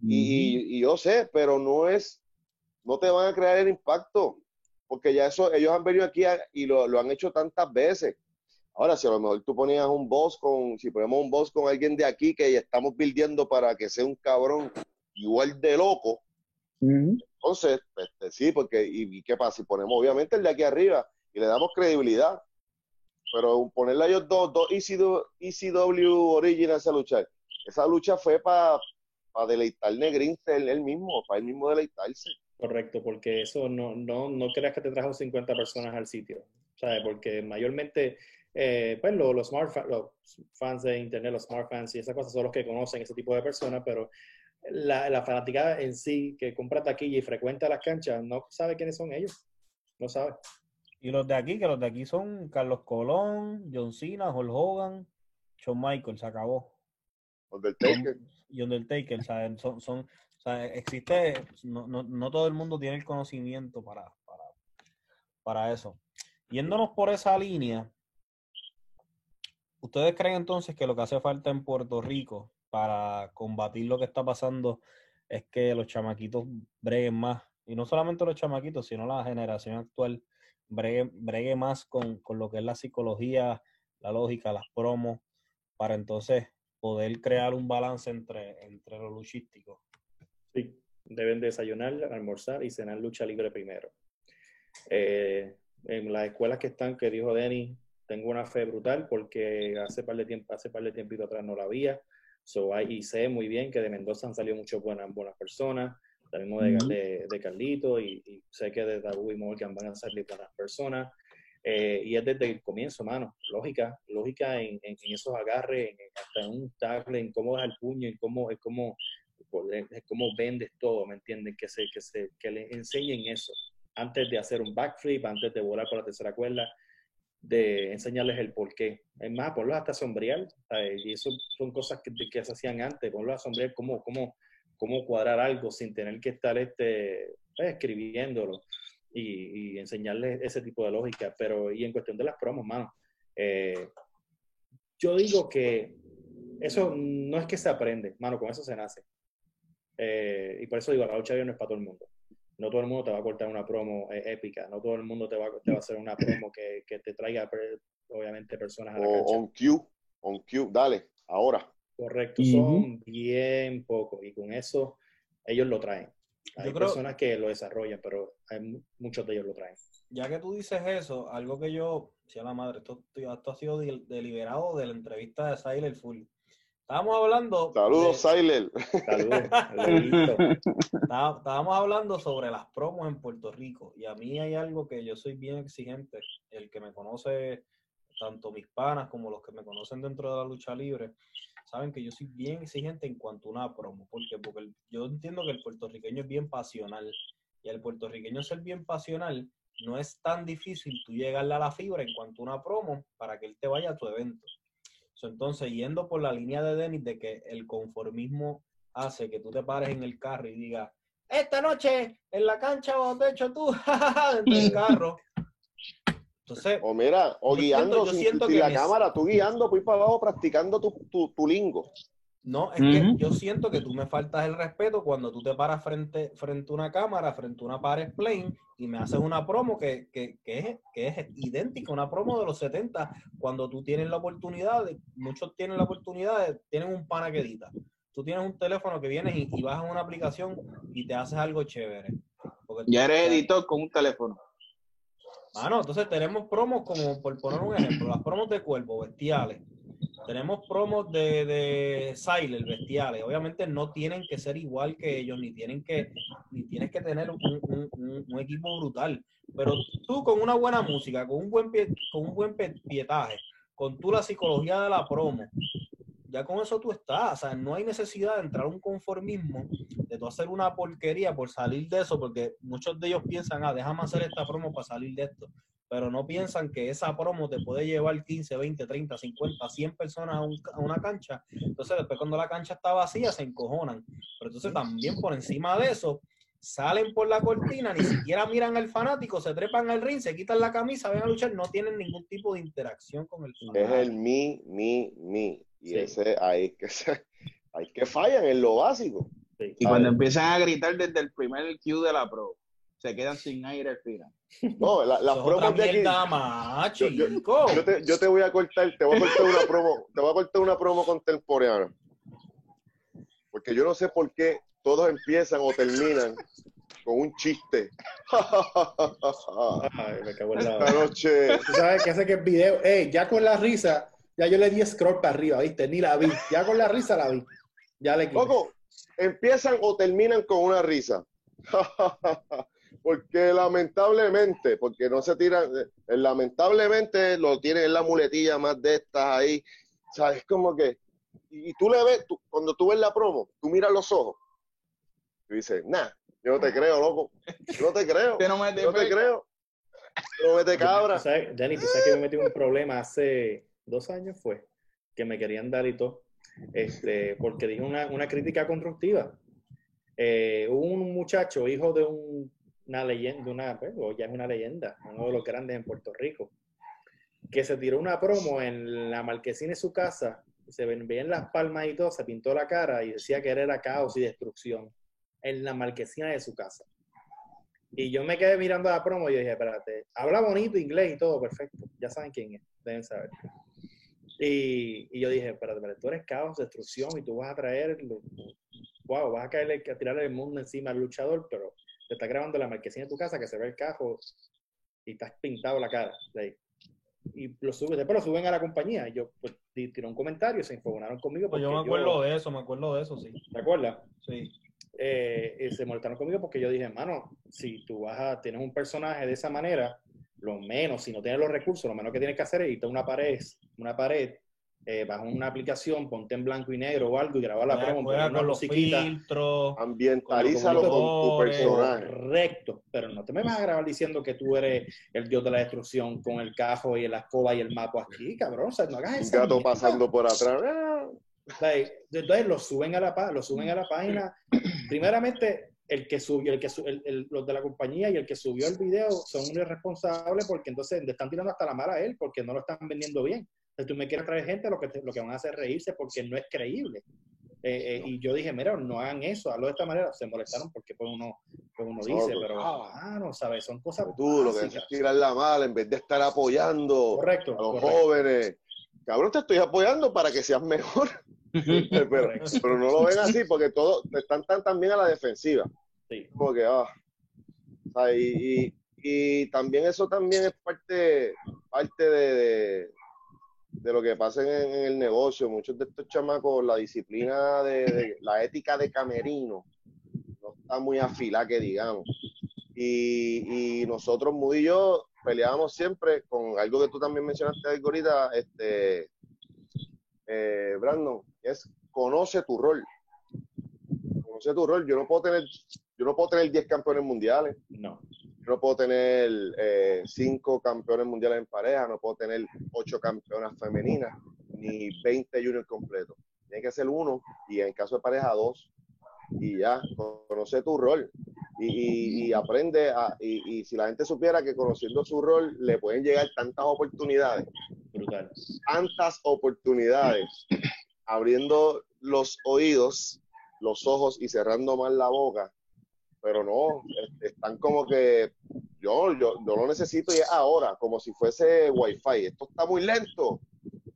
y, yo sé, pero no es, no te van a crear el impacto, porque ya eso, ellos han venido aquí y lo, han hecho tantas veces. Ahora, si a lo mejor tú ponías un boss con, si ponemos un boss con alguien de aquí que ya estamos buildiendo para que sea un cabrón igual de loco, entonces, este, sí, porque, y, qué pasa? Si ponemos obviamente el de aquí arriba y le damos credibilidad, pero ponerle a ellos dos, dos ECW, ECW Originals a luchar, esa lucha fue para pa deleitar Negrín él, mismo, para él mismo deleitarse. Correcto, porque eso no, no, no creas que te trajo 50 personas al sitio. ¿sabes? Porque mayormente, eh, pues los, smart los fans de Internet, los smart fans y esas cosas son los que conocen ese tipo de personas, pero la, la fanaticada en sí, que compra taquilla y frecuenta las canchas, no sabe quiénes son ellos. No sabe. Y los de aquí, que los de aquí son Carlos Colón, John Cena, Hulk Hogan, Shawn Michaels, se acabó. Undertaker. Y Undertaker, ¿sabes? Son, son, existe, no, no, no, todo el mundo tiene el conocimiento para, para, para eso. Yéndonos por esa línea, ¿ustedes creen entonces que lo que hace falta en Puerto Rico para combatir lo que está pasando es que los chamaquitos breguen más? Y no solamente los chamaquitos, sino la generación actual bregue, bregue más con, con lo que es la psicología, la lógica, las promos, para entonces poder crear un balance entre, entre lo luchístico. Sí, deben desayunar, almorzar y cenar lucha libre primero. Eh, en las escuelas que están, que dijo Denny, tengo una fe brutal porque hace par de tiempo, hace par de tiempo atrás no la había. So, y sé muy bien que de Mendoza han salido muchas buenas, buenas personas, también de, de, Carlito y, sé que de Dabu y Morgan van a salir buenas personas. Eh, y es desde el comienzo, mano, lógica, lógica en, en, esos agarres, en, hasta en un tackle, en cómo das el puño, en cómo, es cómo, cómo vendes todo, ¿me entienden? Que, se, que, se, que le enseñen eso antes de hacer un backflip, antes de volar por la tercera cuerda, de enseñarles el porqué. Es más, ponlos hasta sombrear, y eso son cosas que, que se hacían antes, ponlos a sombrear cómo, cómo, cómo cuadrar algo sin tener que estar este, pues, escribiéndolo y, enseñarles ese tipo de lógica. Pero, y en cuestión de las promos, mano, eh, yo digo que eso no es que se aprende, mano, con eso se nace. Eh, y por eso digo, la lucha no es para todo el mundo. No todo el mundo te va a cortar una promo eh, épica, no todo el mundo te va, te va a hacer una promo que, que te traiga, obviamente, personas a la o, On cue, on cue, dale, ahora. Correcto, son bien pocos y con eso ellos lo traen. Hay personas que lo desarrollan, pero hay muchos de ellos lo traen. Ya que tú dices eso, algo que yo, si a la madre, esto, esto ha sido deliberado de la entrevista de Siler Full. Estábamos hablando. Saludos, Siler. Saludos. Estábamos hablando sobre las promos en Puerto Rico. Y a mí hay algo que yo soy bien exigente. El que me conoce, tanto mis panas como los que me conocen dentro de la lucha libre, saben que yo soy bien exigente en cuanto a una promo. ¿Por Porque yo entiendo que el puertorriqueño es bien pasional. Y el puertorriqueño ser bien pasional, no es tan difícil tú llegarle a la fibra en cuanto a una promo para que él te vaya a tu evento. entonces, yendo por la línea de Denis de que el conformismo hace que tú te pares en el carro y digas, esta noche en la cancha o de hecho tú, dentro del carro. Entonces, o mira, o guiando siento, sin, la cámara, tú guiando, pues para abajo practicando tu, tu, tu lingo. No, es que yo siento que tú me faltas el respeto cuando tú te paras frente, frente a una cámara, frente a una pared plane y me haces una promo que, que, que, es, que es idéntica, una promo de los 70, cuando tú tienes la oportunidad, de, muchos tienen la oportunidad, de, tienen un pana que edita. Tú tienes un teléfono que vienes y, y vas a una aplicación y te haces algo chévere. ya eres editor con un teléfono. Ah, no, entonces tenemos promos como, por poner un ejemplo, las promos de cuerpo, bestiales. Tenemos promos de, de Siler, bestiales. Obviamente no tienen que ser igual que ellos, ni tienen que, ni tienes que tener un, un, equipo brutal. Pero tú con una buena música, con un buen pie, con un buen pietaje, con tú la psicología de la promo, ya con eso tú estás. O sea, no hay necesidad de entrar a un conformismo, de tú hacer una porquería por salir de eso, porque muchos de ellos piensan, ah, déjame hacer esta promo para salir de esto. Pero no piensan que esa promo te puede llevar 15, 20, 30, 50, 100 personas a, una cancha. Entonces, después cuando la cancha está vacía, se encojonan. Pero entonces también por encima de eso, salen por la cortina, ni siquiera miran al fanático, se trepan al ring, se quitan la camisa, ven a luchar, no tienen ningún tipo de interacción con el fanático. Es el mi, mi, mi. Y ese hay que, hay que fallan en lo básico. Y cuando empiezan a gritar desde el primer cue de la pro, se quedan sin aire al final. No, las la promos de aquí. Más, yo, yo, te, yo, te, voy a cortar, te voy a cortar una promo, te voy a cortar una promo contemporánea. Porque yo no sé por qué todos empiezan o terminan con un chiste. Ay, me cago en la... Esta noche. ¿Tú sabes qué hace que el video? Eh, ya con la risa ya yo le di scroll para arriba, ¿viste? Ni la vi. Ya con la risa la vi. Ya le quité. empiezan o terminan con una risa. porque lamentablemente, porque no se tiran, eh, lamentablemente lo tienen en la muletilla más de estas ahí, ¿sabes? Como que, y, tú le ves, cuando tú ves la promo, tú miras los ojos, y dices, nah, yo no te creo, loco, yo no te creo, no, me yo no te creo, no te cabra. Danny, tú sabes que me metí un problema hace dos años, fue, que me querían dar y todo, este, porque dije una, una crítica constructiva. Eh, un muchacho, hijo de un una leyenda, una, pues, ya es una leyenda, uno de los grandes en Puerto Rico, que se tiró una promo en la marquesina de su casa, se bien las palmas y todo, se pintó la cara y decía que era caos y destrucción en la marquesina de su casa. Y yo me quedé mirando la promo y yo dije, espérate, habla bonito inglés y todo, perfecto, ya saben quién es, deben saber. Y, y yo dije, espérate, espérate, tú eres caos, destrucción y tú vas a traer, wow, vas a caerle, a tirarle el mundo encima al luchador, pero te está grabando la marquesina de tu casa que se ve el cajo y estás pintado la cara. Y lo suben, después lo suben a la compañía. Y yo pues, tiré un comentario, se enfogonaron conmigo. Pues yo me acuerdo de eso, me acuerdo de eso, sí. ¿Te acuerdas? Sí. Eh, y se molestaron conmigo porque yo dije, hermano, si tú vas a, tienes un personaje de esa manera, lo menos, si no tienes los recursos, lo menos que tienes que hacer es irte a una pared, una pared eh, bajo una aplicación, ponte en blanco y negro o algo y graba la promo, con los filtros, ambientalízalo con, tu personaje. Correcto, pero no te me vas a grabar diciendo que tú eres el dios de la destrucción con el cajo y la escoba y el mapa aquí, cabrón, o sea, no hagas eso. gato pasando por atrás. Entonces lo suben a la lo suben a la página. Primeramente, el que subió, el que el, los de la compañía y el que subió el video son irresponsables porque entonces le están tirando hasta la mala a él porque no lo están vendiendo bien tú me quieres traer gente, lo que, lo que van a hacer es reírse porque no es creíble. Eh, eh, y yo dije, mira, no hagan eso, hazlo de esta manera. Se molestaron porque pues uno, pues uno dice, pero ah, no, ¿sabes? Son cosas. Tú lo que es tirar la mala en vez de estar apoyando correcto, a los jóvenes. Cabrón, te estoy apoyando para que seas mejor. pero, no lo ven así porque todos están tan también a la defensiva. Sí. Porque, ah, y, y, también eso también es parte, parte de de lo que pasa en, el negocio. Muchos de estos chamacos, la disciplina de, la ética de camerino no está muy afilada, que digamos. Y, nosotros, Moody y yo, peleábamos siempre con algo que tú también mencionaste ahorita, este, eh, Brandon, es conoce tu rol. Conoce tu rol. Yo no puedo tener, yo no puedo tener 10 campeones mundiales. No no puedo tener eh, cinco campeones mundiales en pareja, no puedo tener ocho campeonas femeninas, ni 20 juniors completos. Tiene que ser uno y en caso de pareja dos. Y ya, conoce tu rol y, aprende. A, y, si la gente supiera que conociendo su rol le pueden llegar tantas oportunidades, Brutal. tantas oportunidades, abriendo los oídos, los ojos y cerrando más la boca, pero no, están como que yo, yo, yo lo necesito y es ahora, como si fuese Wi-Fi. Esto está muy lento.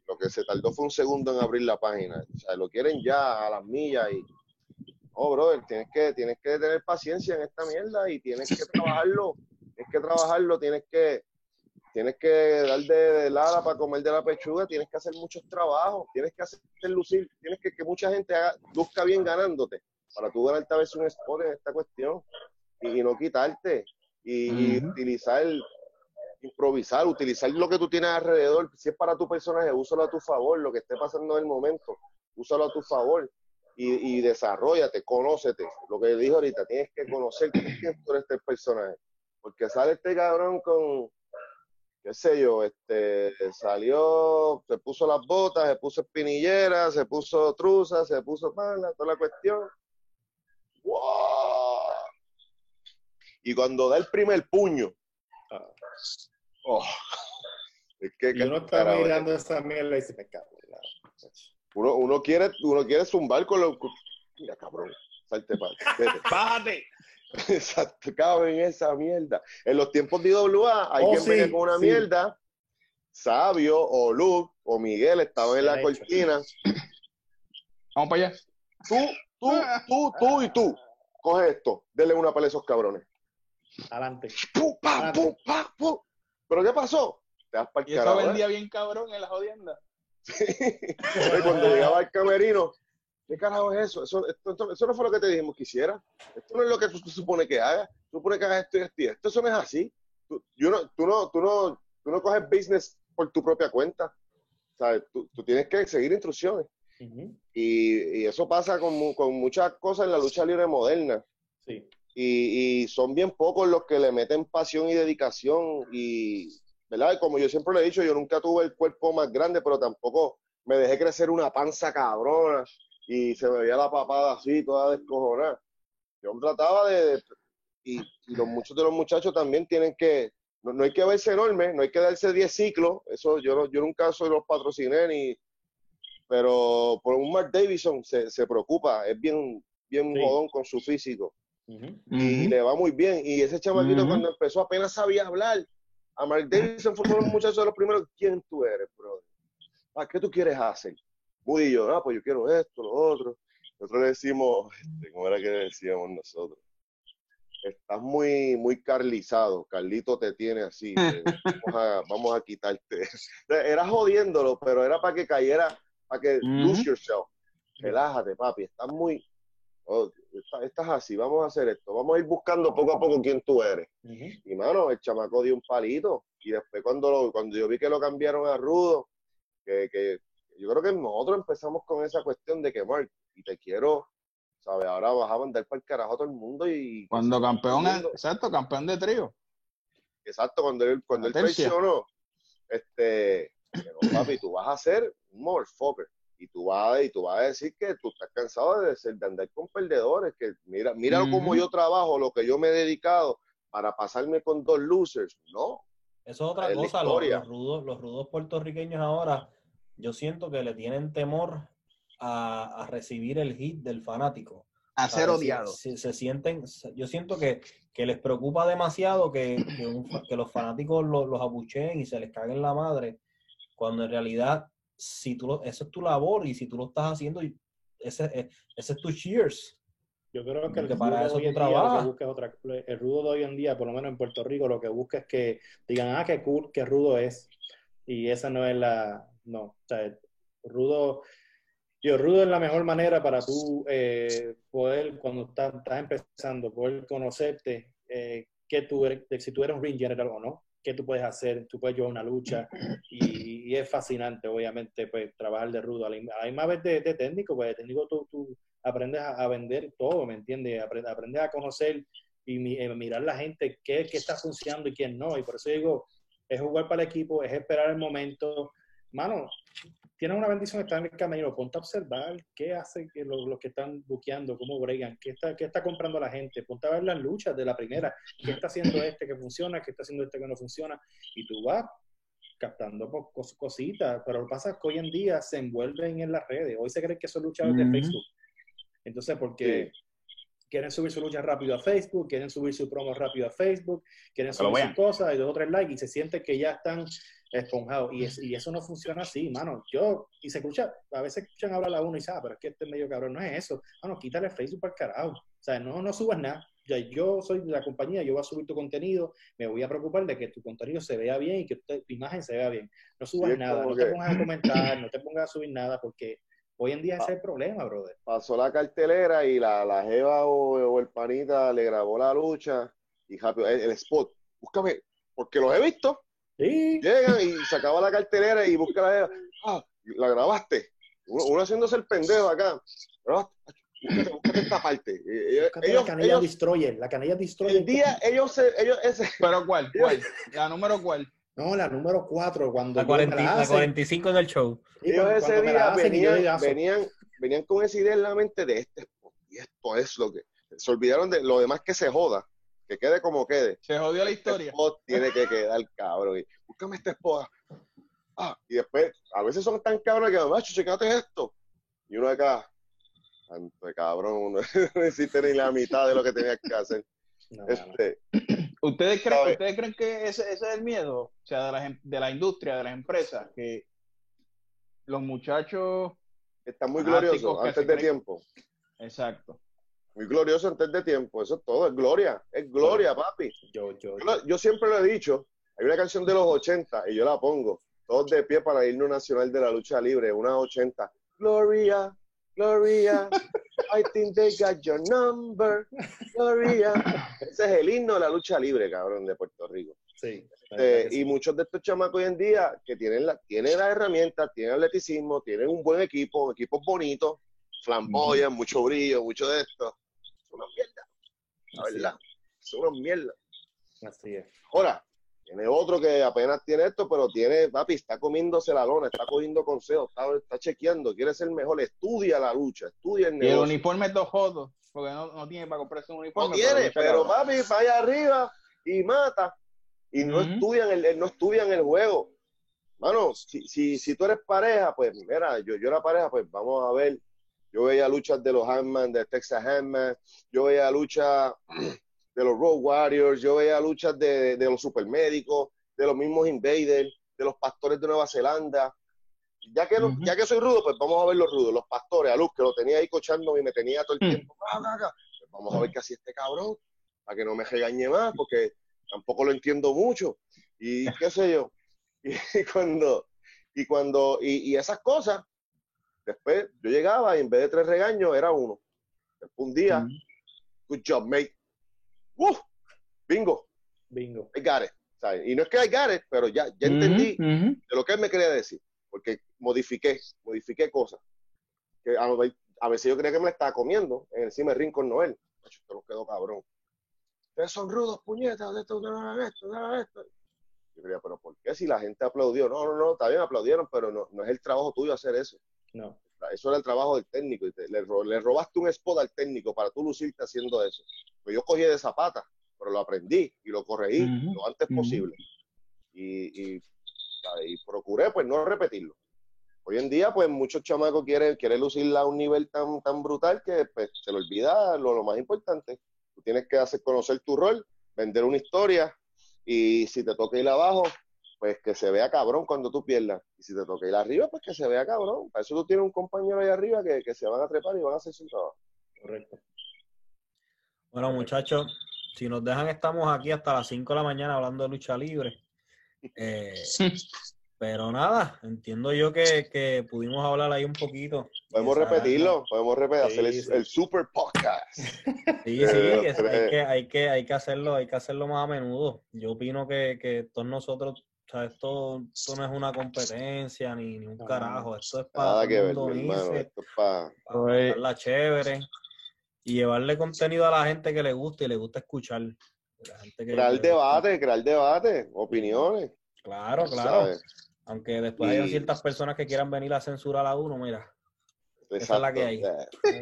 Lo que se tardó fue un segundo en abrir la página. O sea, lo quieren ya a las millas y. Oh, brother, tienes que, tienes que tener paciencia en esta mierda y tienes que trabajarlo. Tienes que trabajarlo, tienes que, tienes que dar de, de lada para comer de la pechuga, tienes que hacer muchos trabajos, tienes que hacer lucir, tienes que que mucha gente haga, luzca bien ganándote para tú ganarte a veces un spot en esta cuestión y, no quitarte y, utilizar, improvisar, utilizar lo que tú tienes alrededor. Si es para tu personaje, úsalo a tu favor, lo que esté pasando en el momento, úsalo a tu favor y, y desarrollate, conócete. Lo que dije ahorita, tienes que conocer quién tú eres este personaje. Porque sale este cabrón con, qué sé yo, este, salió, se puso las botas, se puso espinillera, se puso truza, se puso pana, toda la cuestión. Y cuando da el primer puño, oh, es que, Yo no estaba mirando esa mierda y se me cago. Uno, uno, quiere, uno quiere zumbar con lo. Mira, cabrón, salte para. ¡Bájate! Exacto, cabrón, en esa mierda. En los tiempos de IWA, hay oh, quien viene con una mierda. Sabio o Luke o Miguel estaban en la cortina. Vamos para allá. Tú Tú, tú, tú y tú. Coge esto, dele una pala a esos cabrones. Adelante. ¡Pum, pa, pum, pa, pum! ¿Pero qué pasó? Te das para el y eso vendía bien cabrón en la jodienda. Sí. cuando llegaba el camerino, ¿Qué carajo es eso? Eso, eso no fue lo que te dijimos que hiciera. Esto no es lo que tú, supone que hagas. Tú supone que hagas esto y esto y esto. Eso no es así. Tú, no, tú, no, tú, no, tú no coges business por tu propia cuenta. ¿Sabes? Tú, tú tienes que seguir instrucciones. y, y, eso pasa con, con, muchas cosas en la lucha libre moderna. Sí. Y, y, son bien pocos los que le meten pasión y dedicación. Y, ¿verdad? Como yo siempre le he dicho, yo nunca tuve el cuerpo más grande, pero tampoco me dejé crecer una panza cabrona y se me veía la papada así, toda descojonada. Yo trataba de... y, los, muchos de los muchachos también tienen que... No, hay que verse enorme, no hay que darse 10 ciclos, eso yo, yo nunca soy los patrociné ni... Pero por un Mark Davidson se, se preocupa, es bien, bien jodón con su físico. Y le va muy bien. Y ese chamaquito cuando empezó apenas sabía hablar. A Mark Davidson fue uno de los muchachos de los primeros. ¿Quién tú eres, brother? ¿A ah, ¿Qué tú quieres hacer? Muy y yo, ah, pues yo quiero esto, lo otro. Nosotros le decimos, este, ¿cómo era que decíamos nosotros? Estás muy, muy carlizado. Carlito te tiene así. vamos, a, quitarte. Era jodiéndolo, pero era para que cayera, para que lose yourself. Relájate, papi. Estás muy. Oh, estás así, vamos a hacer esto. Vamos a ir buscando poco a poco quién tú eres. Y mano, el chamaco dio un palito. Y después, cuando, cuando yo vi que lo cambiaron a Rudo, que, que yo creo que nosotros empezamos con esa cuestión de que, Mark, y te quiero, ¿sabes? Ahora vas a mandar para el carajo a todo el mundo y... Cuando campeón, exacto, campeón de trío. Exacto, cuando él, cuando él traicionó, este, papi, tú vas a ser un motherfucker. Y tú, vas, y tú vas a decir que tú estás cansado de, ser, de andar con perdedores, que mira, mira cómo yo trabajo, lo que yo me he dedicado para pasarme con dos losers. No. Eso es otra cosa, los, rudos, los rudos puertorriqueños ahora yo siento que le tienen temor a, recibir el hit del fanático. A ser odiado. Se, sienten, yo siento que, les preocupa demasiado que, que, los fanáticos los abucheen y se les caguen la madre, cuando en realidad si tú lo, eso es tu labor y si tú lo estás haciendo, ese, eh, ese es tu cheers. Yo creo que el para eso tú trabajas. Otra, el rudo de hoy en día, por lo menos en Puerto Rico, lo que busca es que digan, ah, qué cool, qué rudo es. Y esa no es la, no. O sea, rudo, yo, rudo es la mejor manera para tú eh, poder, cuando estás, empezando, poder conocerte, eh, que tú eres, si tú eres un ring general o no, qué tú puedes hacer, tú puedes llevar una lucha y, es fascinante, obviamente, pues trabajar de rudo. Hay más vez de, técnico, pues de técnico tú, tú aprendes a, vender todo, ¿me entiendes? Aprendes, a conocer y eh, mirar la gente, qué, qué está funcionando y quién no. Y por eso digo, es jugar para el equipo, es esperar el momento, mano, tienes una bendición, está en el camino, ponte a observar qué hacen los, que están buqueando, cómo bregan, qué está, qué está comprando la gente, ponte a ver las luchas de la primera, qué está haciendo este que funciona, qué está haciendo este que no funciona, y tú vas captando cositas, pero lo que pasa es que hoy en día se envuelven en las redes, hoy se cree que son luchadores de Facebook, entonces porque... quieren subir su lucha rápido a Facebook, quieren subir su promo rápido a Facebook, quieren subir sus cosas y dos o tres likes y se siente que ya están esponjado. Y, y eso no funciona así, mano. Yo, y se escucha, a veces escuchan hablar a uno y saben, ah, pero es que este medio cabrón no es eso. Mano, quítale Facebook para el carajo. O sea, no, no subas nada. Ya, yo soy de la compañía, yo voy a subir tu contenido, me voy a preocupar de que tu contenido se vea bien y que tu, imagen se vea bien. No subas nada, no te pongas a comentar, no te pongas a subir nada, porque hoy en día ese es el problema, brother. Pasó la cartelera y la, la Jeva o, el panita le grabó la lucha y rápido, el spot, búscame, porque los he visto, Llegan y se acaba la cartelera y busca la. Ah, la grabaste. Uno, haciéndose el pendejo acá. Búscate, búscate esta parte. la canilla Destroyer. La canilla Destroyer. El día, ellos se. Ellos, ese, ¿Pero cuál? ¿Cuál? ¿La número cuál? No, la número 4. Cuando la, 45 del show. Ellos ese día venían, venían, venían con esa idea en la mente de este. Y esto es lo que. Se olvidaron de lo demás que se joda que quede como quede. Se jodió la este historia. tiene que quedar cabrón. Y, búscame esta esposa. Ah, y después, a veces son tan cabrones que, macho, checate esto. Y uno de acá, tanto de cabrón, uno no existe ni la mitad de lo que tenía que hacer. este, ¿Ustedes, creen, ¿Ustedes creen que ese, ese, es el miedo? O sea, de la, de la industria, de las empresas, que los muchachos... Están muy gloriosos antes de tiempo. Exacto muy glorioso antes de tiempo, eso es todo, es gloria, es gloria, papi. Yo, yo, yo, siempre lo he dicho, hay una canción de los 80 y yo la pongo, todos de pie para el himno nacional de la lucha libre, una 80, Gloria, Gloria, I think they got your number. Gloria. Ese es el himno de la lucha libre, cabrón, de Puerto Rico. Sí. Este, y muchos de estos chamacos hoy en día que tienen, la, tienen las herramientas, tienen atleticismo, tienen un buen equipo, equipos bonitos, flamboyan, mucho brillo, mucho de esto. Es una mierda. La verdad. Es una mierda. Así es. Ahora, tiene otro que apenas tiene esto, pero tiene, papi, está comiéndose la lona, está cogiendo consejos, está, está chequeando, quiere ser mejor, estudia la lucha, estudia el negocio. Y el uniforme es dos jodos, porque no, no, tiene para comprarse un uniforme. No tiene, pero papi, va allá arriba y mata. Y no, estudian el, no estudian el juego. Mano, si, si, si tú eres pareja, pues mira, yo, yo era pareja, pues vamos a ver. Yo veía luchas de los Handman, de Texas Handman, yo veía luchas de los Road Warriors, yo veía luchas de, de, los supermédicos, de los mismos Invaders, de los pastores de Nueva Zelanda. Ya que, ya que soy rudo, pues vamos a ver los rudos, los pastores, a Luz, que lo tenía ahí cochando y me tenía todo el tiempo. Pues vamos a ver qué hacía este cabrón, para que no me regañe más, porque tampoco lo entiendo mucho. Y qué sé yo. Y, cuando, y cuando, y, esas cosas, después yo llegaba y en vez de tres regaños era uno. Después un día, good job, mate. ¡Uh! Bingo. Bingo. I got it. Y no es que I got it, pero ya, ya entendí de lo que él me quería decir. Porque modifiqué, modifiqué cosas. Que a, veces yo creía que me la estaba comiendo encima del ring con Noel. Esto nos quedó cabrón. Ustedes son rudos, puñetas, de esto, de esto, de esto. Yo creía, pero ¿por qué si la gente aplaudió? No, no, no, está bien, aplaudieron, pero no, no es el trabajo tuyo hacer eso. No. Eso era el trabajo del técnico. Y le, le, robaste un spot al técnico para tú lucirte haciendo eso. Pues yo cogí de zapata, pero lo aprendí y lo corregí lo antes posible. Y, y, procuré pues no repetirlo. Hoy en día, pues muchos chamacos quieren, quieren lucirla a un nivel tan, tan brutal que pues, se le olvida lo, lo más importante. Tú tienes que hacer conocer tu rol, vender una historia y si te toca ir abajo, pues que se vea cabrón cuando tú pierdas. Y si te toca ir arriba, pues que se vea cabrón. Para eso tú tienes un compañero ahí arriba que, que se van a trepar y van a hacer su trabajo. Correcto. Bueno, muchachos, si nos dejan, estamos aquí hasta las 5 de la mañana hablando de lucha libre. Eh, pero nada, entiendo yo que, que, pudimos hablar ahí un poquito. Podemos repetirlo, podemos repetir, hacer el, super podcast. Sí, sí, hay, que, hay, que, hay que hacerlo, hay que hacerlo más a menudo. Yo opino que, que todos nosotros, o sea, esto, esto no es una competencia ni, ni un carajo, esto es para para la chévere y llevarle contenido a la gente que le guste y le gusta escuchar. crear debate, crear debate, opiniones. Claro, claro. Aunque después hay ciertas personas que quieran venir a censurar a uno, mira. Esa es la que hay.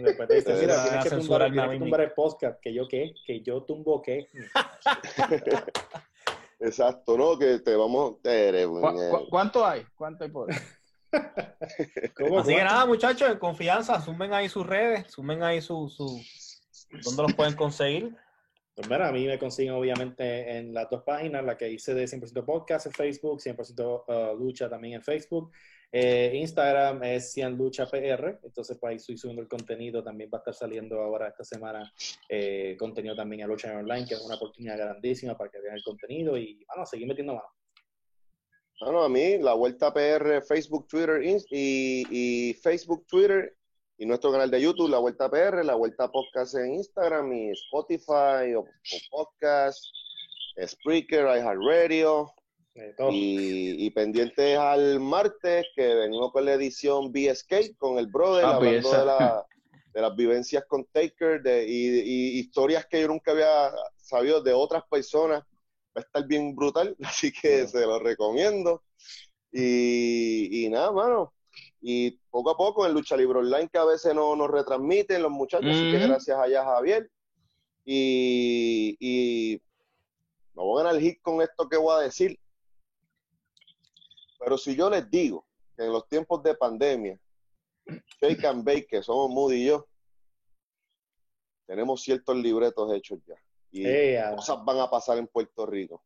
Después mira, tienes que, tumbar, que tumbar el podcast. Que yo qué, que yo tumbo qué. Exacto, ¿no? Que te vamos... ¿Cu cuánto hay? ¿Cuánto hay por Así que nada, muchachos, en confianza, sumen ahí sus redes, sumen ahí su, su... ¿Dónde los pueden conseguir? Pues mira, a mí me consiguen obviamente en las dos páginas, la que hice de 100% podcast en Facebook, 100% uh, lucha también en Facebook. Eh, Instagram es 100 lucha PR, entonces pues ahí estoy subiendo el contenido, también va a estar saliendo ahora esta semana eh, contenido también a Lucha Online, que es una oportunidad grandísima para que vean el contenido y a seguir metiendo mano. Bueno, a mí, la Vuelta PR, Facebook, Twitter y, y Facebook, Twitter y nuestro canal de YouTube, La Vuelta PR, La Vuelta Podcast en Instagram y Spotify o, Podcast, Spreaker, iHeartRadio. Y, y pendientes al martes que venimos con la edición B-Skate con el brother ah, pues hablando de, la, de, las vivencias con Taker de, y, y, historias que yo nunca había sabido de otras personas. Va a estar bien brutal, así que se lo recomiendo. Y, y nada, mano, y poco a poco en Lucha Libre Online, que a veces no nos retransmiten los muchachos, así que gracias allá, Javier. Y, y no voy a ganar el hit con esto que voy a decir. Pero si yo les digo que en los tiempos de pandemia, Shake and Bake, que somos Moody y yo, tenemos ciertos libretos hechos ya. Y cosas van a pasar en Puerto Rico.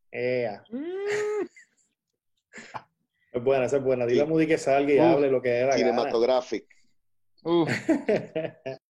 Es buena, es buena. Dile a Moody que salga y hable lo que era. Cinematographic.